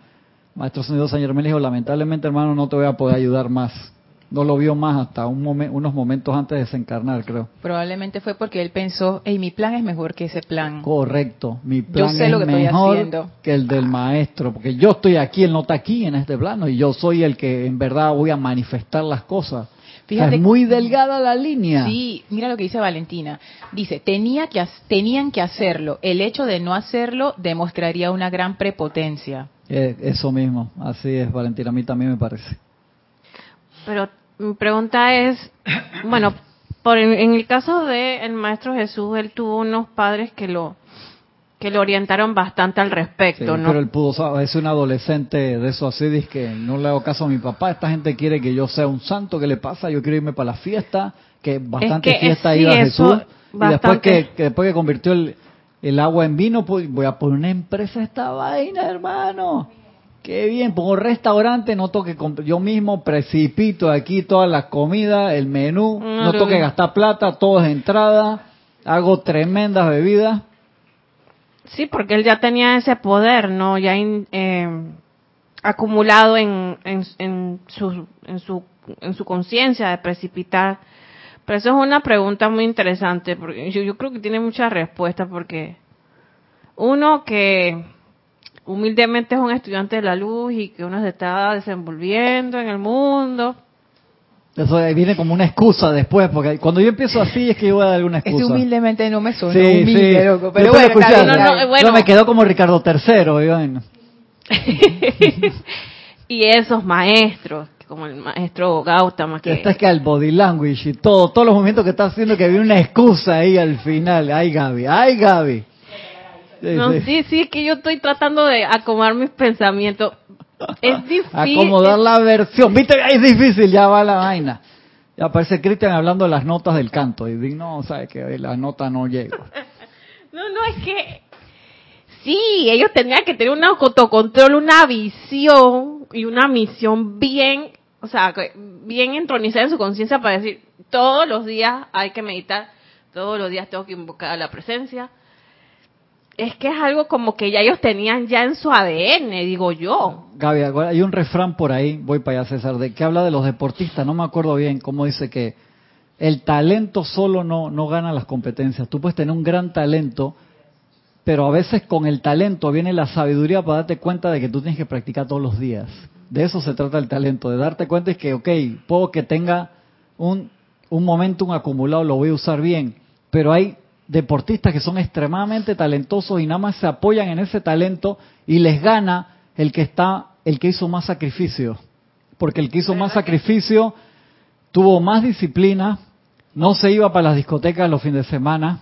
S1: maestro señor San Germain le dijo, lamentablemente, hermano, no te voy a poder ayudar más. No lo vio más hasta un unos momentos antes de desencarnar, creo.
S2: Probablemente fue porque él pensó, hey, mi plan es mejor que ese plan.
S1: Correcto, mi plan es mejor que el del maestro, porque yo estoy aquí, él no está aquí en este plano, y yo soy el que en verdad voy a manifestar las cosas. Fíjate, es muy delgada la línea.
S2: Sí, mira lo que dice Valentina. Dice, tenía que, tenían que hacerlo. El hecho de no hacerlo demostraría una gran prepotencia.
S1: Eh, eso mismo, así es, Valentina, a mí también me parece.
S3: Pero mi pregunta es, bueno, por en, el caso del el maestro Jesús, él tuvo unos padres que lo que lo orientaron bastante al respecto, ¿no?
S1: Pero él pudo, es un adolescente de eso así, dice que no le hago caso a mi papá, esta gente quiere que yo sea un santo, ¿qué le pasa? Yo quiero irme para la fiesta, que bastante fiesta iba Jesús, y después que, después que convirtió el, el agua en vino, pues voy a poner una empresa esta vaina, hermano. Qué bien, pongo restaurante, no toque, yo mismo precipito aquí toda la comida, el menú, no toque gastar plata, todo es entrada, hago tremendas bebidas
S3: Sí, porque él ya tenía ese poder, ¿no? Ya eh, acumulado en, en, su, en su, en su conciencia de precipitar. Pero eso es una pregunta muy interesante, porque yo creo que tiene muchas respuestas, porque uno que humildemente es un estudiante de la luz y que uno se está desenvolviendo en el mundo,
S1: eso viene como una excusa después, porque cuando yo empiezo así es que yo voy a dar alguna excusa.
S2: Es humildemente no me suena sí, humilde, sí. loco. Pero bueno,
S1: no, me quedo como Ricardo III.
S3: y esos maestros, como el maestro Gautama. Que...
S1: Este es que el body language y todo, todos los movimientos que está haciendo, que viene una excusa ahí al final. Ay, Gaby, ay, Gaby.
S3: no, sí, sí, es que yo estoy tratando de acomodar mis pensamientos. Es difícil.
S1: Acomodar la versión. Viste, es difícil, ya va la vaina. Ya aparece Cristian hablando de las notas del canto. Y digo, no, sabes que la nota no llega.
S3: no, no, es que. Sí, ellos tenían que tener un autocontrol, una visión y una misión bien, o sea, bien entronizada en su conciencia para decir, todos los días hay que meditar, todos los días tengo que invocar a la presencia, es que es algo como que ya ellos tenían ya en su ADN, digo yo.
S1: Gaby, hay un refrán por ahí, voy para allá César, de que habla de los deportistas, no me acuerdo bien cómo dice que el talento solo no, no gana las competencias. Tú puedes tener un gran talento, pero a veces con el talento viene la sabiduría para darte cuenta de que tú tienes que practicar todos los días. De eso se trata el talento, de darte cuenta de que, ok, puedo que tenga un, un momentum acumulado, lo voy a usar bien, pero hay deportistas que son extremadamente talentosos y nada más se apoyan en ese talento y les gana el que está, el que hizo más sacrificio. Porque el que hizo más sacrificio tuvo más disciplina, no se iba para las discotecas los fines de semana,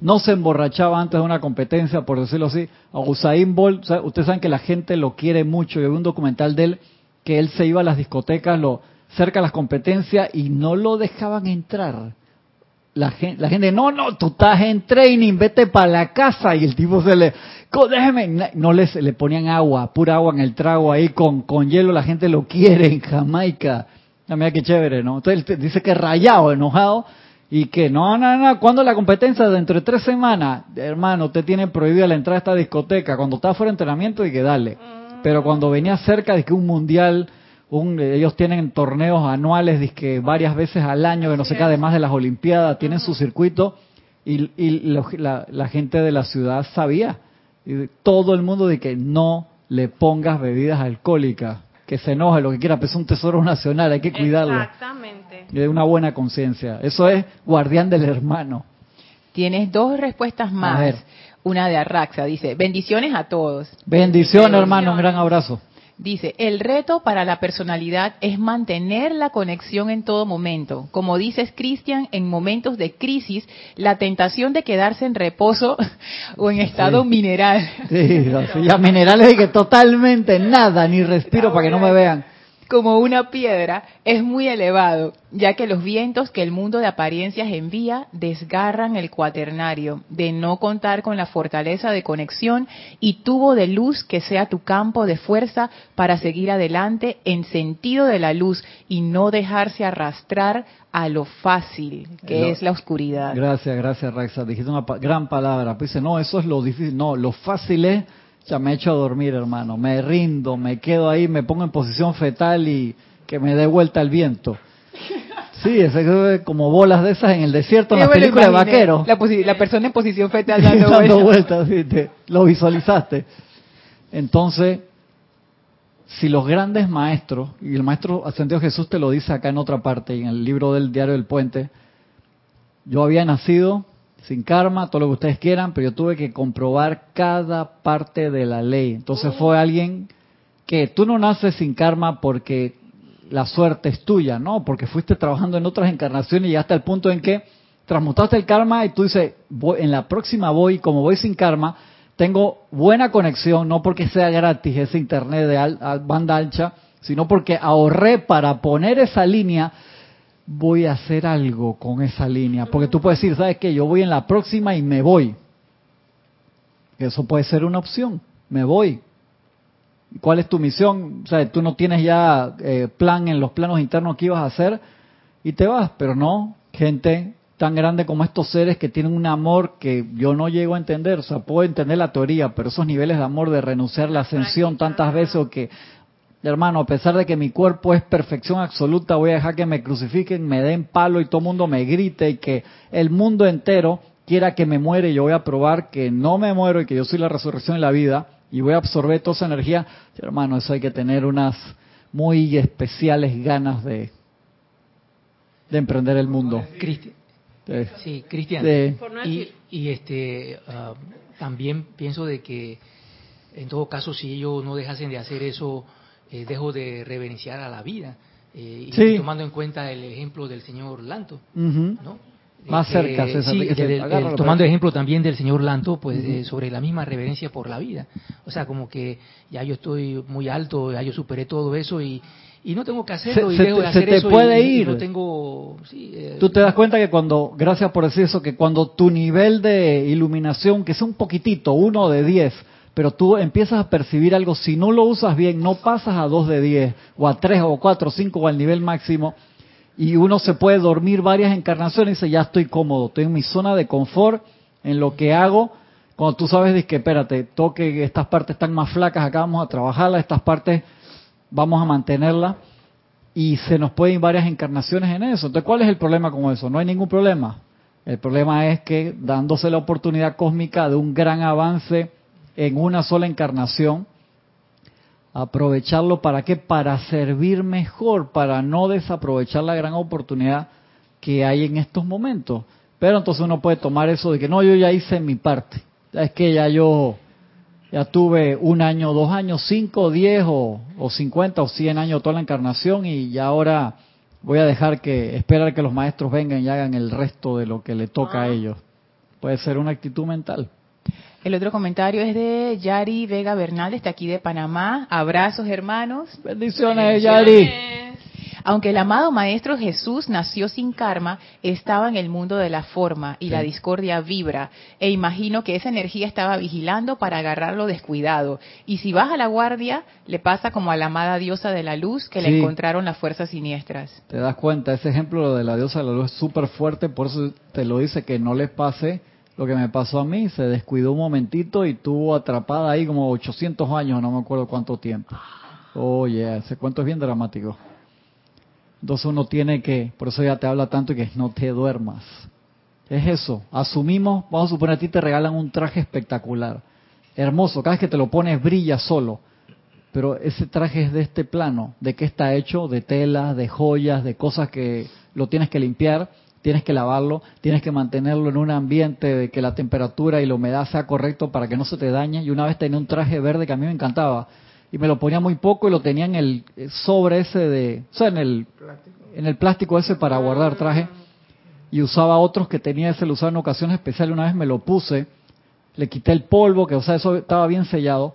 S1: no se emborrachaba antes de una competencia, por decirlo así. A Usain Bolt, ustedes saben que la gente lo quiere mucho. Yo vi un documental de él que él se iba a las discotecas lo, cerca de las competencias y no lo dejaban entrar la gente, la gente, no, no, tú estás en training, vete para la casa. Y el tipo se le, déjeme, no le, le ponían agua, pura agua en el trago ahí con, con hielo, la gente lo quiere en Jamaica. Ah, mira qué chévere, ¿no? Entonces dice que rayado, enojado, y que no, no, no, cuando la competencia? Dentro de tres semanas, hermano, usted tiene prohibida la entrada a esta discoteca. Cuando está fuera de entrenamiento, y que dale. Pero cuando venía cerca de que un mundial ellos tienen torneos anuales que varias veces al año, que no sé qué, además de las Olimpiadas, tienen su circuito Y, la, gente de la ciudad sabía, y todo el mundo de que no le pongas bebidas alcohólicas, que se enoje, lo que quiera, pero es un tesoro nacional, hay que cuidarlo. Exactamente. Y de una buena conciencia. Eso es guardián del hermano.
S2: Tienes dos respuestas más. Una de Arraxa, dice, bendiciones a todos.
S1: Bendiciones, hermano, un gran abrazo.
S2: Dice, el reto para la personalidad es mantener la conexión en todo momento. Como dices, Cristian, en momentos de crisis, la tentación de quedarse en reposo o en estado mineral.
S1: Sí, ya minerales de que totalmente nada, ni respiro para que no me vean
S2: como una piedra es muy elevado, ya que los vientos que el mundo de apariencias envía desgarran el cuaternario de no contar con la fortaleza de conexión y tubo de luz que sea tu campo de fuerza para seguir adelante en sentido de la luz y no dejarse arrastrar a lo fácil, que es la oscuridad.
S1: Gracias, gracias Raxa. Dijiste una gran palabra. Pues dice, no, eso es lo difícil. No, lo fácil es ya me echo a dormir, hermano. Me rindo, me quedo ahí, me pongo en posición fetal y que me dé vuelta el viento. Sí, es como bolas de esas en el desierto en la película de vaquero.
S2: La, persona en posición fetal dando,
S1: vueltas. lo visualizaste. Entonces, si los grandes maestros, y el maestro ascendido Jesús te lo dice acá en otra parte, en el libro del diario del puente, yo había nacido sin karma, todo lo que ustedes quieran, pero yo tuve que comprobar cada parte de la ley. Entonces fue alguien que tú no naces sin karma porque la suerte es tuya, no, porque fuiste trabajando en otras encarnaciones y hasta el punto en que transmutaste el karma y tú dices, en la próxima voy, como voy sin karma, tengo buena conexión, no porque sea gratis ese internet de banda ancha, sino porque ahorré para poner esa línea voy a hacer algo con esa línea. Porque tú puedes decir, ¿sabes qué? Yo voy en la próxima y me voy. Eso puede ser una opción. Me voy. ¿Cuál es tu misión? O sea, tú no tienes ya eh, plan en los planos internos que ibas a hacer y te vas, pero no, gente tan grande como estos seres que tienen un amor que yo no llego a entender, o sea, puedo entender la teoría, pero esos niveles de amor de renunciar la ascensión tantas veces o que hermano, a pesar de que mi cuerpo es perfección absoluta, voy a dejar que me crucifiquen, me den palo y todo el mundo me grite y que el mundo entero quiera que me muere y yo voy a probar que no me muero y que yo soy la resurrección y la vida y voy a absorber toda esa energía, hermano, eso hay que tener unas muy especiales ganas de, de emprender el mundo.
S5: sí, Cristian. Y, este, ah, también pienso de que en todo caso, si ellos no dejasen de hacer eso, eh, dejo de reverenciar a la vida. Eh, y tomando en cuenta el ejemplo del señor Lanto, ¿no?
S1: Más cerca,
S5: sí, tomando ejemplo también del señor Lanto, pues eh, sobre la misma reverencia por la vida. O sea, como que ya yo estoy muy alto, ya yo superé todo eso y, y no tengo que hacerlo y dejo de hacer
S1: se
S5: te
S1: puede ir.
S5: no tengo,
S1: Tú te das cuenta que cuando, gracias por decir eso, que cuando tu nivel de iluminación, que es un poquitito, uno de diez, pero tú empiezas a percibir algo, si no lo usas bien, no pasas a 2 de 10, o a 3, o 4, o 5, o al nivel máximo, y uno se puede dormir varias encarnaciones y dice, ya estoy cómodo, estoy en mi zona de confort, en lo que hago, cuando tú sabes de que, espérate, toque, estas partes están más flacas, acá vamos a trabajarlas, estas partes vamos a mantenerlas, y se nos pueden ir varias encarnaciones en eso. Entonces, ¿cuál es el problema con eso? No hay ningún problema. El problema es que dándose la oportunidad cósmica de un gran avance, en una sola encarnación, aprovecharlo para qué? Para servir mejor, para no desaprovechar la gran oportunidad que hay en estos momentos. Pero entonces uno puede tomar eso de que no, yo ya hice mi parte. Es que ya yo ya tuve un año, dos años, cinco, diez o, o cincuenta o cien años toda la encarnación y ya ahora voy a dejar que, esperar que los maestros vengan y hagan el resto de lo que le toca a ellos. Puede ser una actitud mental.
S2: El otro comentario es de Yari Vega Bernal, está aquí de Panamá. Abrazos, hermanos.
S1: Bendiciones, Yari.
S2: Aunque el amado Maestro Jesús nació sin karma, estaba en el mundo de la forma y la discordia vibra. E imagino que esa energía estaba vigilando para agarrarlo descuidado. Y si baja la guardia, le pasa como a la amada diosa de la luz que le encontraron las fuerzas siniestras.
S1: Te das cuenta, ese ejemplo de la diosa de la luz es súper fuerte, por eso te lo dice que no le pase lo que me pasó a mí, se descuidó un momentito y tuvo atrapada ahí como 800 años, no me acuerdo cuánto tiempo. Oye, ese cuento es bien dramático. Entonces uno tiene que, por eso ya te habla tanto que no te duermas. Es eso. Asumimos, vamos a suponer a ti te regalan un traje espectacular. Hermoso, cada vez que te lo pones brilla solo. Pero ese traje es de este plano. ¿De qué está hecho? De telas, de joyas, de cosas que lo tienes que limpiar, tienes que lavarlo, tienes que mantenerlo en un ambiente de que la temperatura y la humedad sea correcto para que no se te dañe. Y una vez tenía un traje verde que a mí me encantaba y me lo ponía muy poco y lo tenía en el sobre ese de, o sea, en el en el plástico ese para guardar traje y usaba otros que tenía ese lo usaba en ocasiones especiales. Una vez me lo puse, le quité el polvo, que o sea, eso estaba bien sellado,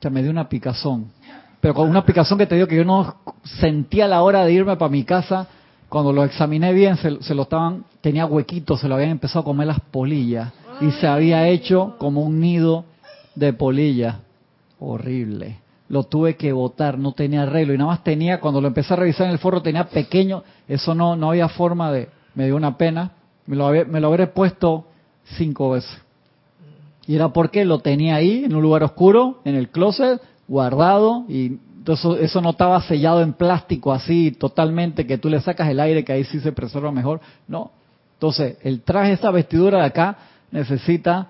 S1: ya me dio una picazón. Pero con una picazón que te digo que yo no sentía la hora de irme para mi casa. Cuando lo examiné bien, se, se lo estaban, tenía huequitos, se lo habían empezado a comer las polillas. Y se había hecho como un nido de polillas. Horrible. Lo tuve que botar, no tenía arreglo. Y nada más tenía, cuando lo empecé a revisar en el forro tenía pequeño, eso no, no había forma de, me dio una pena, me lo, me lo habré puesto cinco veces. Y era porque lo tenía ahí, en un lugar oscuro, en el closet, guardado, y eso, eso no estaba sellado en plástico así totalmente, que tú le sacas el aire, que ahí sí se preserva mejor. No. Entonces, el traje, esta vestidura de acá, necesita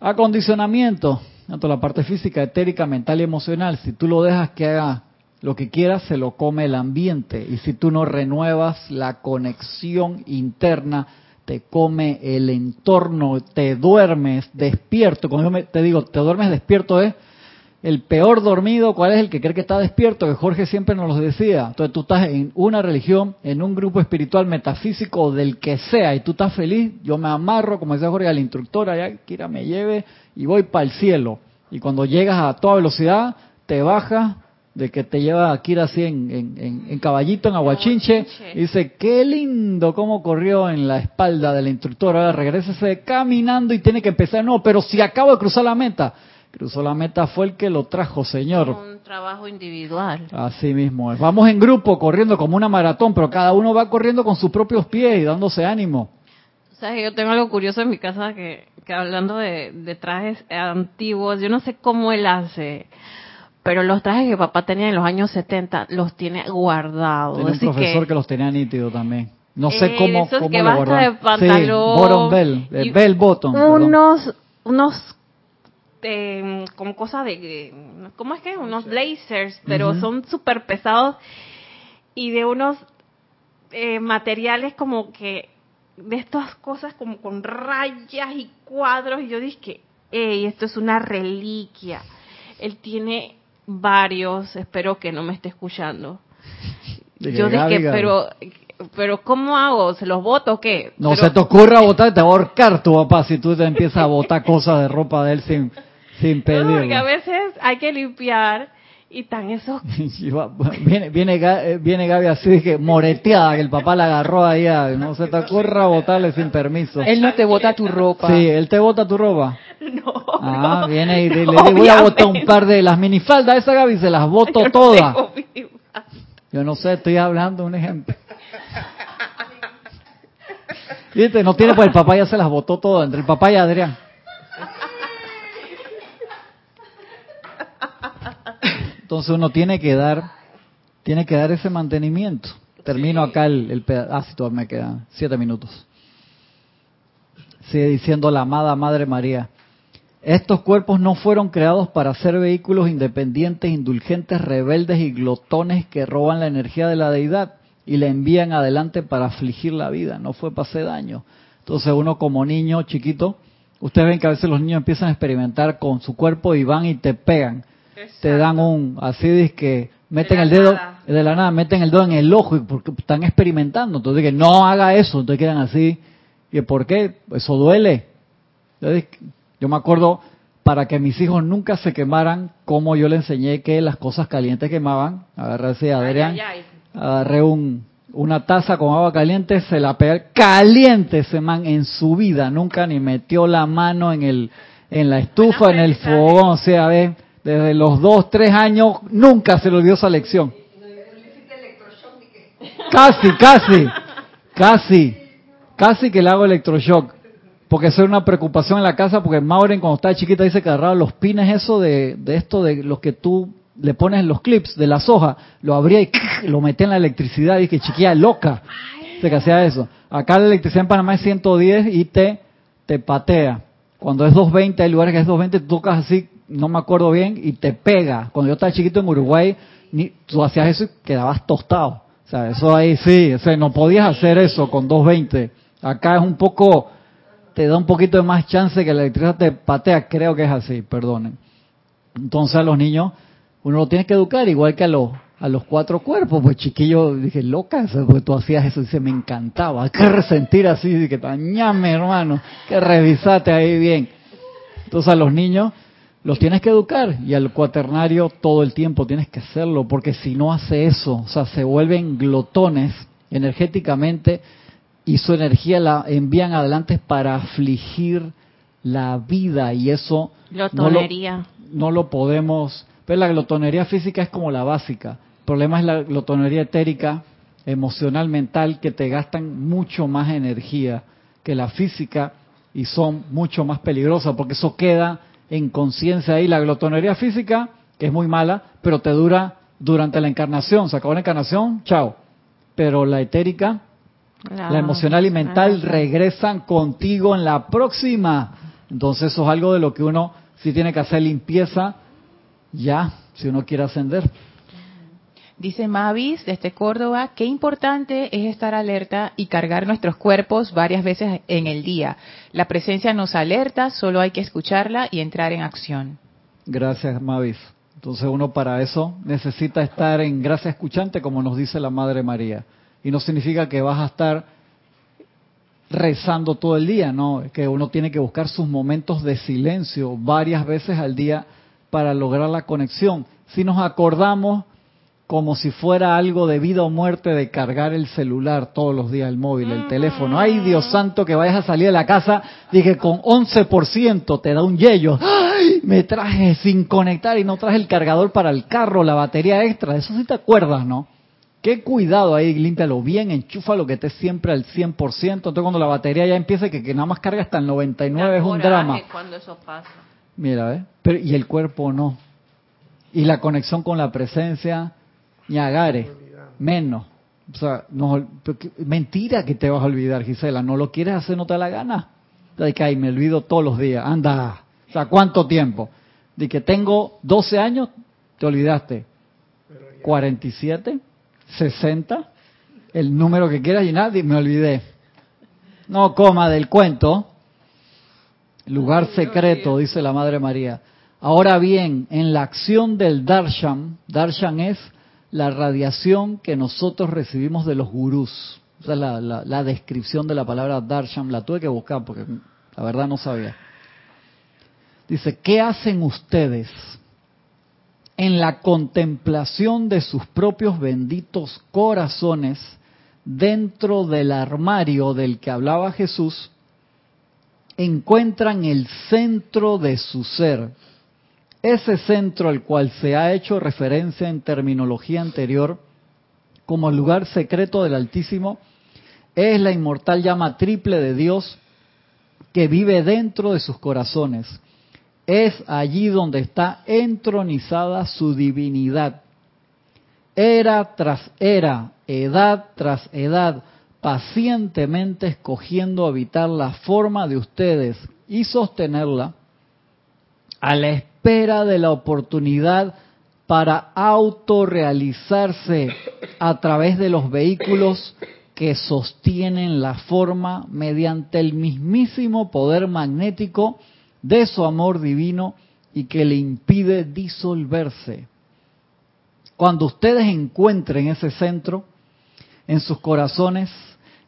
S1: acondicionamiento tanto la parte física, etérica, mental y emocional, si tú lo dejas que haga lo que quiera, se lo come el ambiente. Y si tú no renuevas la conexión interna, te come el entorno, te duermes despierto. Como yo te digo, te duermes despierto es el peor dormido, ¿cuál es el que cree que está despierto? Que Jorge siempre nos lo decía. Entonces tú estás en una religión, en un grupo espiritual, metafísico, del que sea, y tú estás feliz, yo me amarro, como decía Jorge, al instructor, allá, Kira me lleve, y voy para el cielo. Y cuando llegas a toda velocidad, te bajas de que te lleva Kira así en, en, caballito, en aguachinche, y dice, qué lindo cómo corrió en la espalda del instructor, ahora regrésese caminando y tiene que empezar, no, pero si acabo de cruzar la meta, cruzó la meta fue el que lo trajo, Señor.
S3: Un trabajo individual.
S1: Así mismo. Vamos en grupo corriendo como una maratón, pero cada uno va corriendo con sus propios pies y dándose ánimo.
S3: O sea, yo tengo algo curioso en mi casa que, que hablando de, trajes antiguos, yo no sé cómo él hace, pero los trajes que papá tenía en los años 70 los tiene guardados.
S1: Tiene un profesor que, los tenía nítido también. No sé
S3: eh,
S1: cómo,
S3: cómo
S1: que
S3: lo de pantalón,
S1: sí, bottom bell, bell bottom.
S3: Unos, unos este, como cosa de, ¿cómo es que? Unos blazers, pero son súper pesados y de unos eh, materiales como que, de estas cosas como con rayas y cuadros, y yo dije, hey, esto es una reliquia. Él tiene varios, espero que no me esté escuchando. yo dije, pero pero ¿cómo hago? ¿Se los voto o qué?
S1: No se te ocurra votar, te va a ahorcar tu papá si tú te empiezas a botar cosas de ropa de él sin, sin pedirlo.
S3: porque a veces hay que limpiar y tan eso.
S1: viene, viene, eh, viene Gaby así que moreteada, que el papá la agarró ahí, no se te ocurra botarle sin permiso.
S2: Él no te bota tu ropa.
S1: Sí, él te bota tu ropa.
S3: No.
S1: Ah, viene y le, voy a botar un par de las minifaldas esa Gaby, se las boto todas. Yo no sé, estoy hablando un ejemplo. Fíjate, no tiene pues el papá ya se las botó todas, entre el papá y Adrián. Entonces uno tiene que dar, tiene que dar ese mantenimiento. Termino acá el, el pedazo, ah, me quedan siete minutos. Sigue diciendo la amada Madre María. Estos cuerpos no fueron creados para ser vehículos independientes, indulgentes, rebeldes y glotones que roban la energía de la deidad y la envían adelante para afligir la vida. No fue para hacer daño. Entonces uno como niño chiquito, ustedes ven que a veces los niños empiezan a experimentar con su cuerpo y van y te pegan te dan un, así es que meten el dedo de la nada, meten el dedo en el ojo porque están experimentando. Entonces que no haga eso, entonces quedan así. ¿Y por qué? Eso duele. Entonces, yo me acuerdo para que mis hijos nunca se quemaran, como yo le enseñé que las cosas calientes quemaban. Agarré así, Adrián, agarré un, una taza con agua caliente, se la pegó caliente ese man en su vida, nunca ni metió la mano en el en la estufa, en el fogón, o sea, ve, desde los dos, tres años, nunca se lo dio esa lección. Casi, casi, casi, casi que le hago electroshock. Porque eso era una preocupación en la casa, porque Maureen cuando estaba chiquita dice que agarraba los pines eso de, de esto de los que tú le pones los clips de la soja, lo abría y lo metía en la electricidad y que chiquilla loca. Se que hacía eso. Acá la electricidad en Panamá es 110 y te, te patea. Cuando es 220, hay lugares que es 220, tú tocas así, no me acuerdo bien, y te pega. Cuando yo estaba chiquito en Uruguay, ni, tú hacías eso y quedabas tostado. O sea, eso ahí sí, o sea, no podías hacer eso con 220. Acá es un poco, te da un poquito de más chance que la electricidad te patea, creo que es así, perdonen. Entonces a los niños uno lo tiene que educar igual que a los a los cuatro cuerpos, pues chiquillo, dije, loca, porque tú hacías eso, dice, me encantaba, que resentir así, que tañame hermano, que revisate ahí bien. Entonces a los niños los tienes que educar y al cuaternario todo el tiempo tienes que hacerlo, porque si no hace eso, o sea, se vuelven glotones energéticamente y su energía la envían adelante para afligir la vida y eso
S3: no lo,
S1: no lo podemos pero la glotonería física es como la básica. El problema es la glotonería etérica, emocional, mental, que te gastan mucho más energía que la física y son mucho más peligrosas porque eso queda en conciencia ahí. La glotonería física, que es muy mala, pero te dura durante la encarnación. Se acabó la encarnación, chao. Pero la etérica, la emocional y mental regresan contigo en la próxima. Entonces eso es algo de lo que uno sí tiene que hacer limpieza ya, si uno quiere ascender.
S2: Dice Mavis desde Córdoba, qué importante es estar alerta y cargar nuestros cuerpos varias veces en el día. La presencia nos alerta, solo hay que escucharla y entrar en acción.
S1: Gracias, Mavis. Entonces uno para eso necesita estar en gracia escuchante, como nos dice la Madre María. Y no significa que vas a estar rezando todo el día, no, que uno tiene que buscar sus momentos de silencio varias veces al día para lograr la conexión. Si nos acordamos como si fuera algo de vida o muerte de cargar el celular todos los días, el móvil, el teléfono. Ay, Dios santo, que vayas a salir de la casa, dije, con 11% te da un yello. Ay, me traje sin conectar y no traje el cargador para el carro, la batería extra. Eso sí te acuerdas, ¿no? Qué cuidado ahí, límpialo bien, enchufa lo que esté siempre al 100%. Entonces cuando la batería ya empiece, que, que nada más carga hasta el 99 es un drama.
S3: Cuando eso pasa.
S1: Mira, ¿eh? Pero, y el cuerpo no. Y la conexión con la presencia, ni agare, menos. O sea, no, mentira que te vas a olvidar, Gisela. No lo quieres hacer, no te da la gana. De que, ay, me olvido todos los días. Anda. O sea, ¿cuánto tiempo? De que tengo 12 años, te olvidaste. 47, 60, el número que quieras llenar, y me olvidé. No coma del cuento. Lugar secreto, dice la Madre María. Ahora bien, en la acción del darshan, darshan es la radiación que nosotros recibimos de los gurús. O sea, la, la descripción de la palabra darshan la tuve que buscar porque la verdad no sabía. Dice, ¿qué hacen ustedes en la contemplación de sus propios benditos corazones dentro del armario del que hablaba Jesús? encuentran el centro de su ser. Ese centro al cual se ha hecho referencia en terminología anterior como lugar secreto del Altísimo es la inmortal llama triple de Dios que vive dentro de sus corazones. Es allí donde está entronizada su divinidad. Era tras era, edad tras edad, pacientemente escogiendo habitar la forma de ustedes y sostenerla a la espera de la oportunidad para autorrealizarse a través de los vehículos que sostienen la forma mediante el mismísimo poder magnético de su amor divino y que le impide disolverse. Cuando ustedes encuentren ese centro en sus corazones,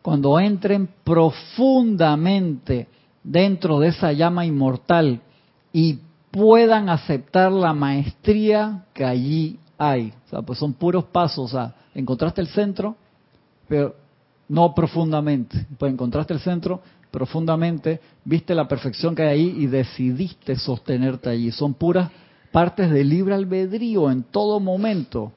S1: cuando entren profundamente dentro de esa llama inmortal y puedan aceptar la maestría que allí hay. O sea, pues son puros pasos. O sea, encontraste el centro, pero no profundamente. Pues encontraste el centro profundamente, viste la perfección que hay ahí y decidiste sostenerte allí. Son puras partes de libre albedrío en todo momento.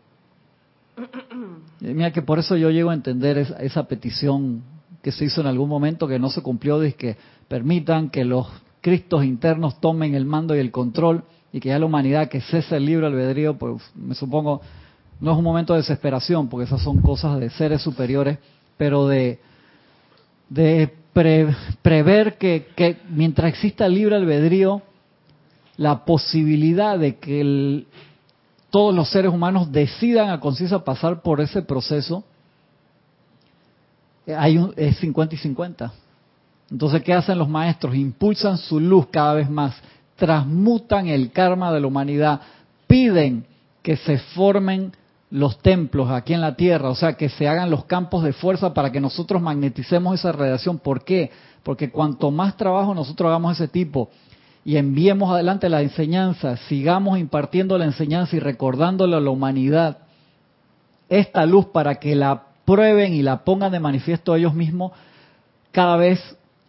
S1: Mira que por eso yo llego a entender esa, petición que se hizo en algún momento que no se cumplió, de que permitan que los cristos internos tomen el mando y el control y que ya la humanidad que cese el libre albedrío, pues me supongo, no es un momento de desesperación, porque esas son cosas de seres superiores, pero de, de prever que, mientras exista libre albedrío, la posibilidad de que todos los seres humanos decidan a conciencia pasar por ese proceso, hay un, es 50 y 50. Entonces, ¿qué hacen los maestros? Impulsan su luz cada vez más, transmutan el karma de la humanidad, piden que se formen los templos aquí en la tierra, o sea, que se hagan los campos de fuerza para que nosotros magneticemos esa radiación. ¿Por qué? Porque cuanto más trabajo nosotros hagamos ese tipo y enviemos adelante la enseñanza, sigamos impartiendo la enseñanza y recordándole a la humanidad esta luz para que la prueben y la pongan de manifiesto ellos mismos, cada vez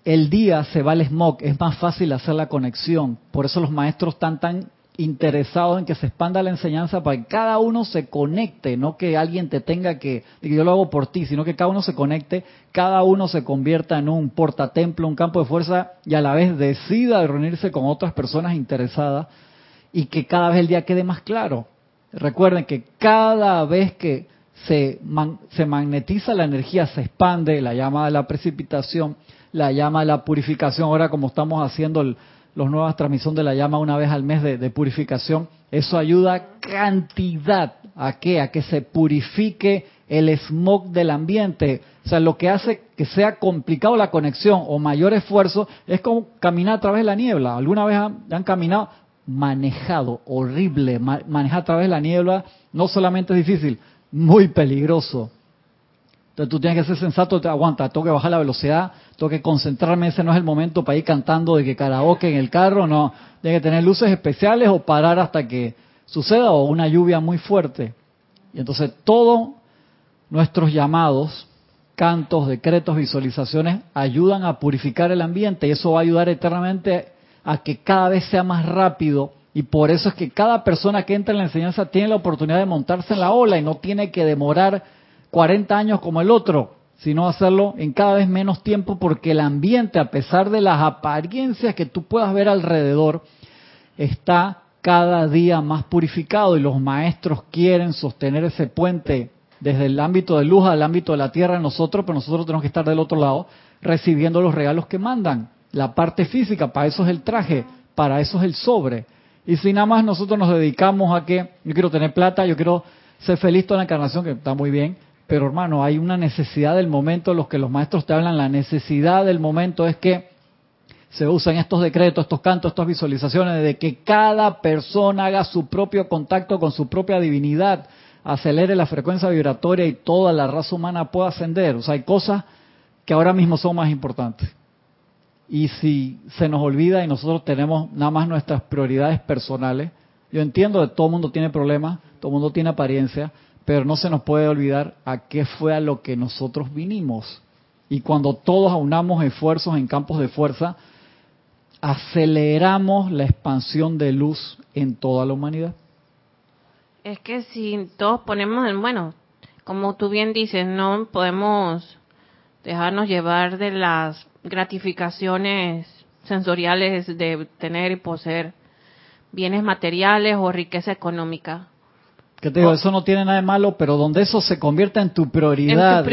S1: el día se va al smog, es más fácil hacer la conexión. Por eso los maestros están tan interesados en que se expanda la enseñanza para que cada uno se conecte, no que alguien te tenga que, que yo lo hago por ti, sino que cada uno se conecte, cada uno se convierta en un portatemplo, un campo de fuerza y a la vez decida reunirse con otras personas interesadas y que cada vez el día quede más claro. Recuerden que cada vez que se, se magnetiza la energía, se expande la llama de la precipitación, la llama la purificación, ahora como estamos haciendo el los nuevas transmisión de la llama una vez al mes de, purificación, eso ayuda cantidad a qué, a que se purifique el smog del ambiente. O sea, lo que hace que sea complicado la conexión o mayor esfuerzo es como caminar a través de la niebla. ¿Alguna vez han, caminado? Manejado, horrible. manejar a través de la niebla no solamente es difícil, muy peligroso. Entonces tú tienes que ser sensato, te aguanta, tengo que bajar la velocidad, tengo que concentrarme, ese no es el momento para ir cantando de que karaoke en el carro, no, tiene que tener luces especiales o parar hasta que suceda o una lluvia muy fuerte. Y entonces todos nuestros llamados, cantos, decretos, visualizaciones ayudan a purificar el ambiente y eso va a ayudar eternamente a que cada vez sea más rápido y por eso es que cada persona que entra en la enseñanza tiene la oportunidad de montarse en la ola y no tiene que demorar 40 años como el otro, sino hacerlo en cada vez menos tiempo porque el ambiente, a pesar de las apariencias que tú puedas ver alrededor, está cada día más purificado y los maestros quieren sostener ese puente desde el ámbito de luz al ámbito de la tierra en nosotros, pero nosotros tenemos que estar del otro lado recibiendo los regalos que mandan. La parte física, para eso es el traje, para eso es el sobre. Y si nada más nosotros nos dedicamos a que yo quiero tener plata, yo quiero ser feliz toda la encarnación, que está muy bien, pero hermano, hay una necesidad del momento, los que los maestros te hablan, la necesidad del momento es que se usan estos decretos, estos cantos, estas visualizaciones, de que cada persona haga su propio contacto con su propia divinidad, acelere la frecuencia vibratoria y toda la raza humana pueda ascender. O sea, hay cosas que ahora mismo son más importantes. Y si se nos olvida y nosotros tenemos nada más nuestras prioridades personales, yo entiendo que todo el mundo tiene problemas, todo el mundo tiene apariencia, pero no se nos puede olvidar a qué fue a lo que nosotros vinimos. Y cuando todos aunamos esfuerzos en campos de fuerza, aceleramos la expansión de luz en toda la humanidad.
S3: Es que si todos ponemos, en, bueno, como tú bien dices, no podemos dejarnos llevar de las gratificaciones sensoriales de tener y poseer bienes materiales o riqueza económica
S1: que te digo, eso no tiene nada de malo, pero donde eso se convierta en tu prioridad,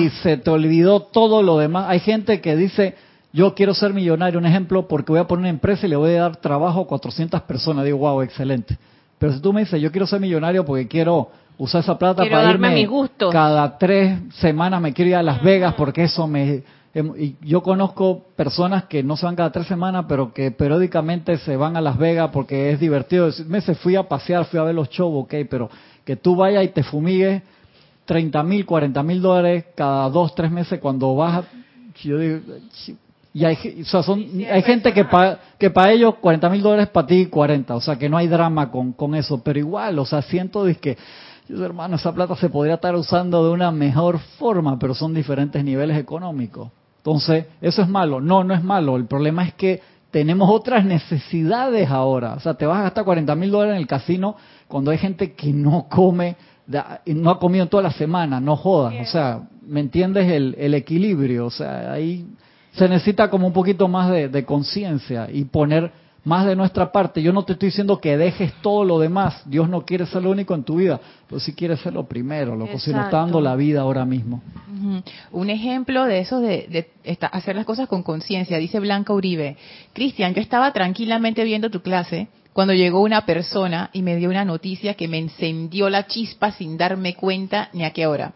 S1: Y, se te olvidó todo lo demás. Hay gente que dice, yo quiero ser millonario, un ejemplo, porque voy a poner una empresa y le voy a dar trabajo a 400 personas. Digo, wow, excelente. Pero si tú me dices, yo quiero ser millonario porque quiero usar esa plata para irme cada tres semanas, me quiero ir a Las Vegas porque eso me y yo conozco personas que no se van cada tres semanas, pero que periódicamente se van a Las Vegas porque es divertido. Me se fui a pasear, fui a ver los shows, ok, pero que tú vayas y te fumigues 30 mil, 40 mil dólares cada dos, tres meses cuando vas. Yo digo, y hay, o sea, son, hay gente que para que para ellos 40 mil dólares para ti 40, o sea que no hay drama con, con eso, pero igual, o sea, siento que yo, hermano, esa plata se podría estar usando de una mejor forma, pero son diferentes niveles económicos. Entonces, ¿eso es malo? No, no es malo. El problema es que tenemos otras necesidades ahora. O sea, te vas a gastar 40 mil dólares en el casino cuando hay gente que no come, no ha comido toda la semana, no jodas. O sea, ¿me entiendes el, el equilibrio? O sea, ahí se necesita como un poquito más de, de conciencia y poner más de nuestra parte. Yo no te estoy diciendo que dejes todo lo demás. Dios no quiere ser lo único en tu vida, pero sí quiere ser lo primero, lo que si nos está dando la vida ahora mismo.
S2: Un ejemplo de eso de, hacer las cosas con conciencia, dice Blanca Uribe. Cristian, yo estaba tranquilamente viendo tu clase cuando llegó una persona y me dio una noticia que me encendió la chispa sin darme cuenta ni a qué hora.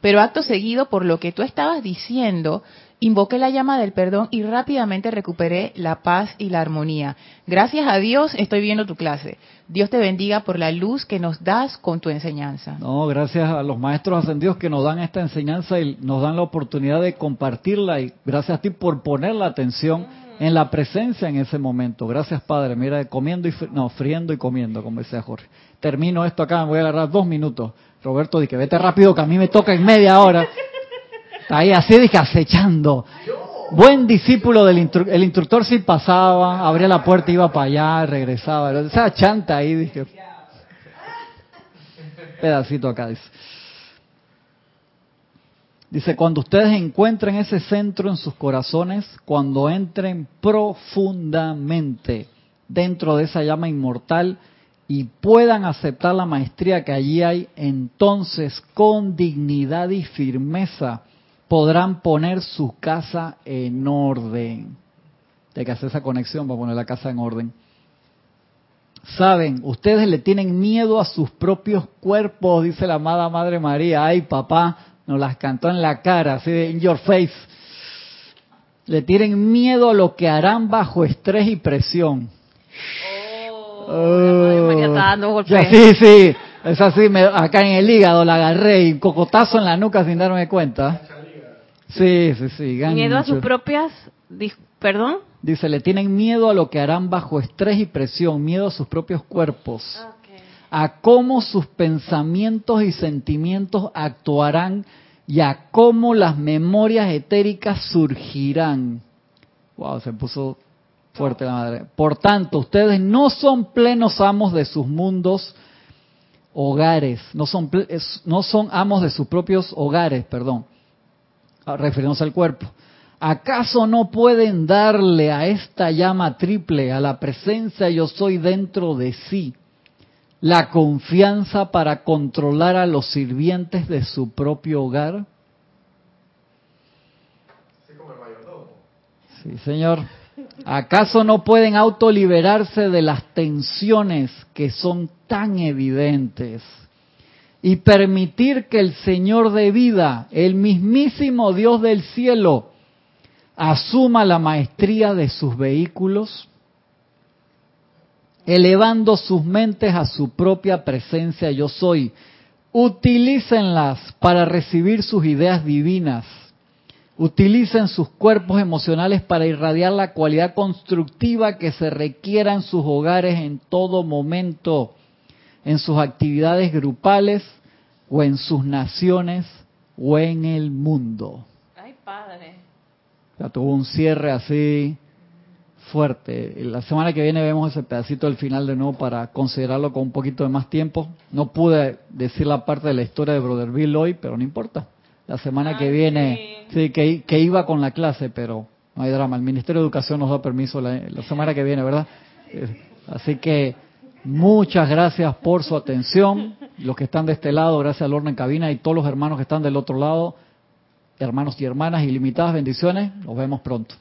S2: Pero acto seguido, por lo que tú estabas diciendo, invoqué la llama del perdón y rápidamente recuperé la paz y la armonía. Gracias a Dios estoy viendo tu clase. Dios te bendiga por la luz que nos das con tu enseñanza.
S1: No, gracias a los maestros ascendidos que nos dan esta enseñanza y nos dan la oportunidad de compartirla y gracias a ti por poner la atención en la presencia en ese momento. Gracias, Padre. Mira, comiendo y no, friendo y comiendo, como decía Jorge. Termino esto acá, me voy a agarrar dos minutos. Roberto, di que vete rápido, que a mí me toca en media hora. Ahí así, dije, acechando. Buen discípulo del instructor. El instructor sí pasaba, abría la puerta, iba para allá, regresaba. Esa chanta ahí, dije. Pedacito acá, dice. Dice, cuando ustedes encuentren ese centro en sus corazones, cuando entren profundamente dentro de esa llama inmortal y puedan aceptar la maestría que allí hay, entonces con dignidad y firmeza podrán poner su casa en orden. Hay que hacer esa conexión para poner la casa en orden. Saben, ustedes le tienen miedo a sus propios cuerpos, dice la amada Madre María. Ay, papá, nos las cantó en la cara, así de in your face. Le tienen miedo a lo que harán bajo estrés y presión.
S3: Oh, oh. está dando
S1: sí, sí, es así, me, acá en el hígado la agarré y cocotazo en la nuca sin darme cuenta. Sí, sí, sí.
S3: Miedo a sus propias, perdón.
S1: Dice, le tienen miedo a lo que harán bajo estrés y presión, miedo a sus propios cuerpos a cómo sus pensamientos y sentimientos actuarán y a cómo las memorias etéricas surgirán. Wow, se puso fuerte la madre. Por tanto, ustedes no son plenos amos de sus mundos, hogares, no son, no son amos de sus propios hogares, perdón, refiriéndose al cuerpo. ¿Acaso no pueden darle a esta llama triple, a la presencia yo soy dentro de sí, la confianza para controlar a los sirvientes de su propio hogar? Sí, Señor. ¿Acaso no pueden autoliberarse de las tensiones que son tan evidentes y permitir que el Señor de vida, el mismísimo Dios del cielo, asuma la maestría de sus vehículos? elevando sus mentes a su propia presencia yo soy. Utilícenlas para recibir sus ideas divinas. Utilicen sus cuerpos emocionales para irradiar la cualidad constructiva que se requiera en sus hogares en todo momento, en sus actividades grupales o en sus naciones o en el mundo.
S3: Ay, padre.
S1: Ya tuvo un cierre así fuerte. La semana que viene vemos ese pedacito del final de nuevo para considerarlo con un poquito de más tiempo. No pude decir la parte de la historia de Brother Bill hoy, pero no importa. La semana que viene, sí, que, iba con la clase, pero no hay drama. El Ministerio de Educación nos da permiso la, semana que viene, ¿verdad? Eh, así que muchas gracias por su atención. Los que están de este lado, gracias a Lorna en cabina y todos los hermanos que están del otro lado, hermanos y hermanas, ilimitadas bendiciones. Nos vemos pronto.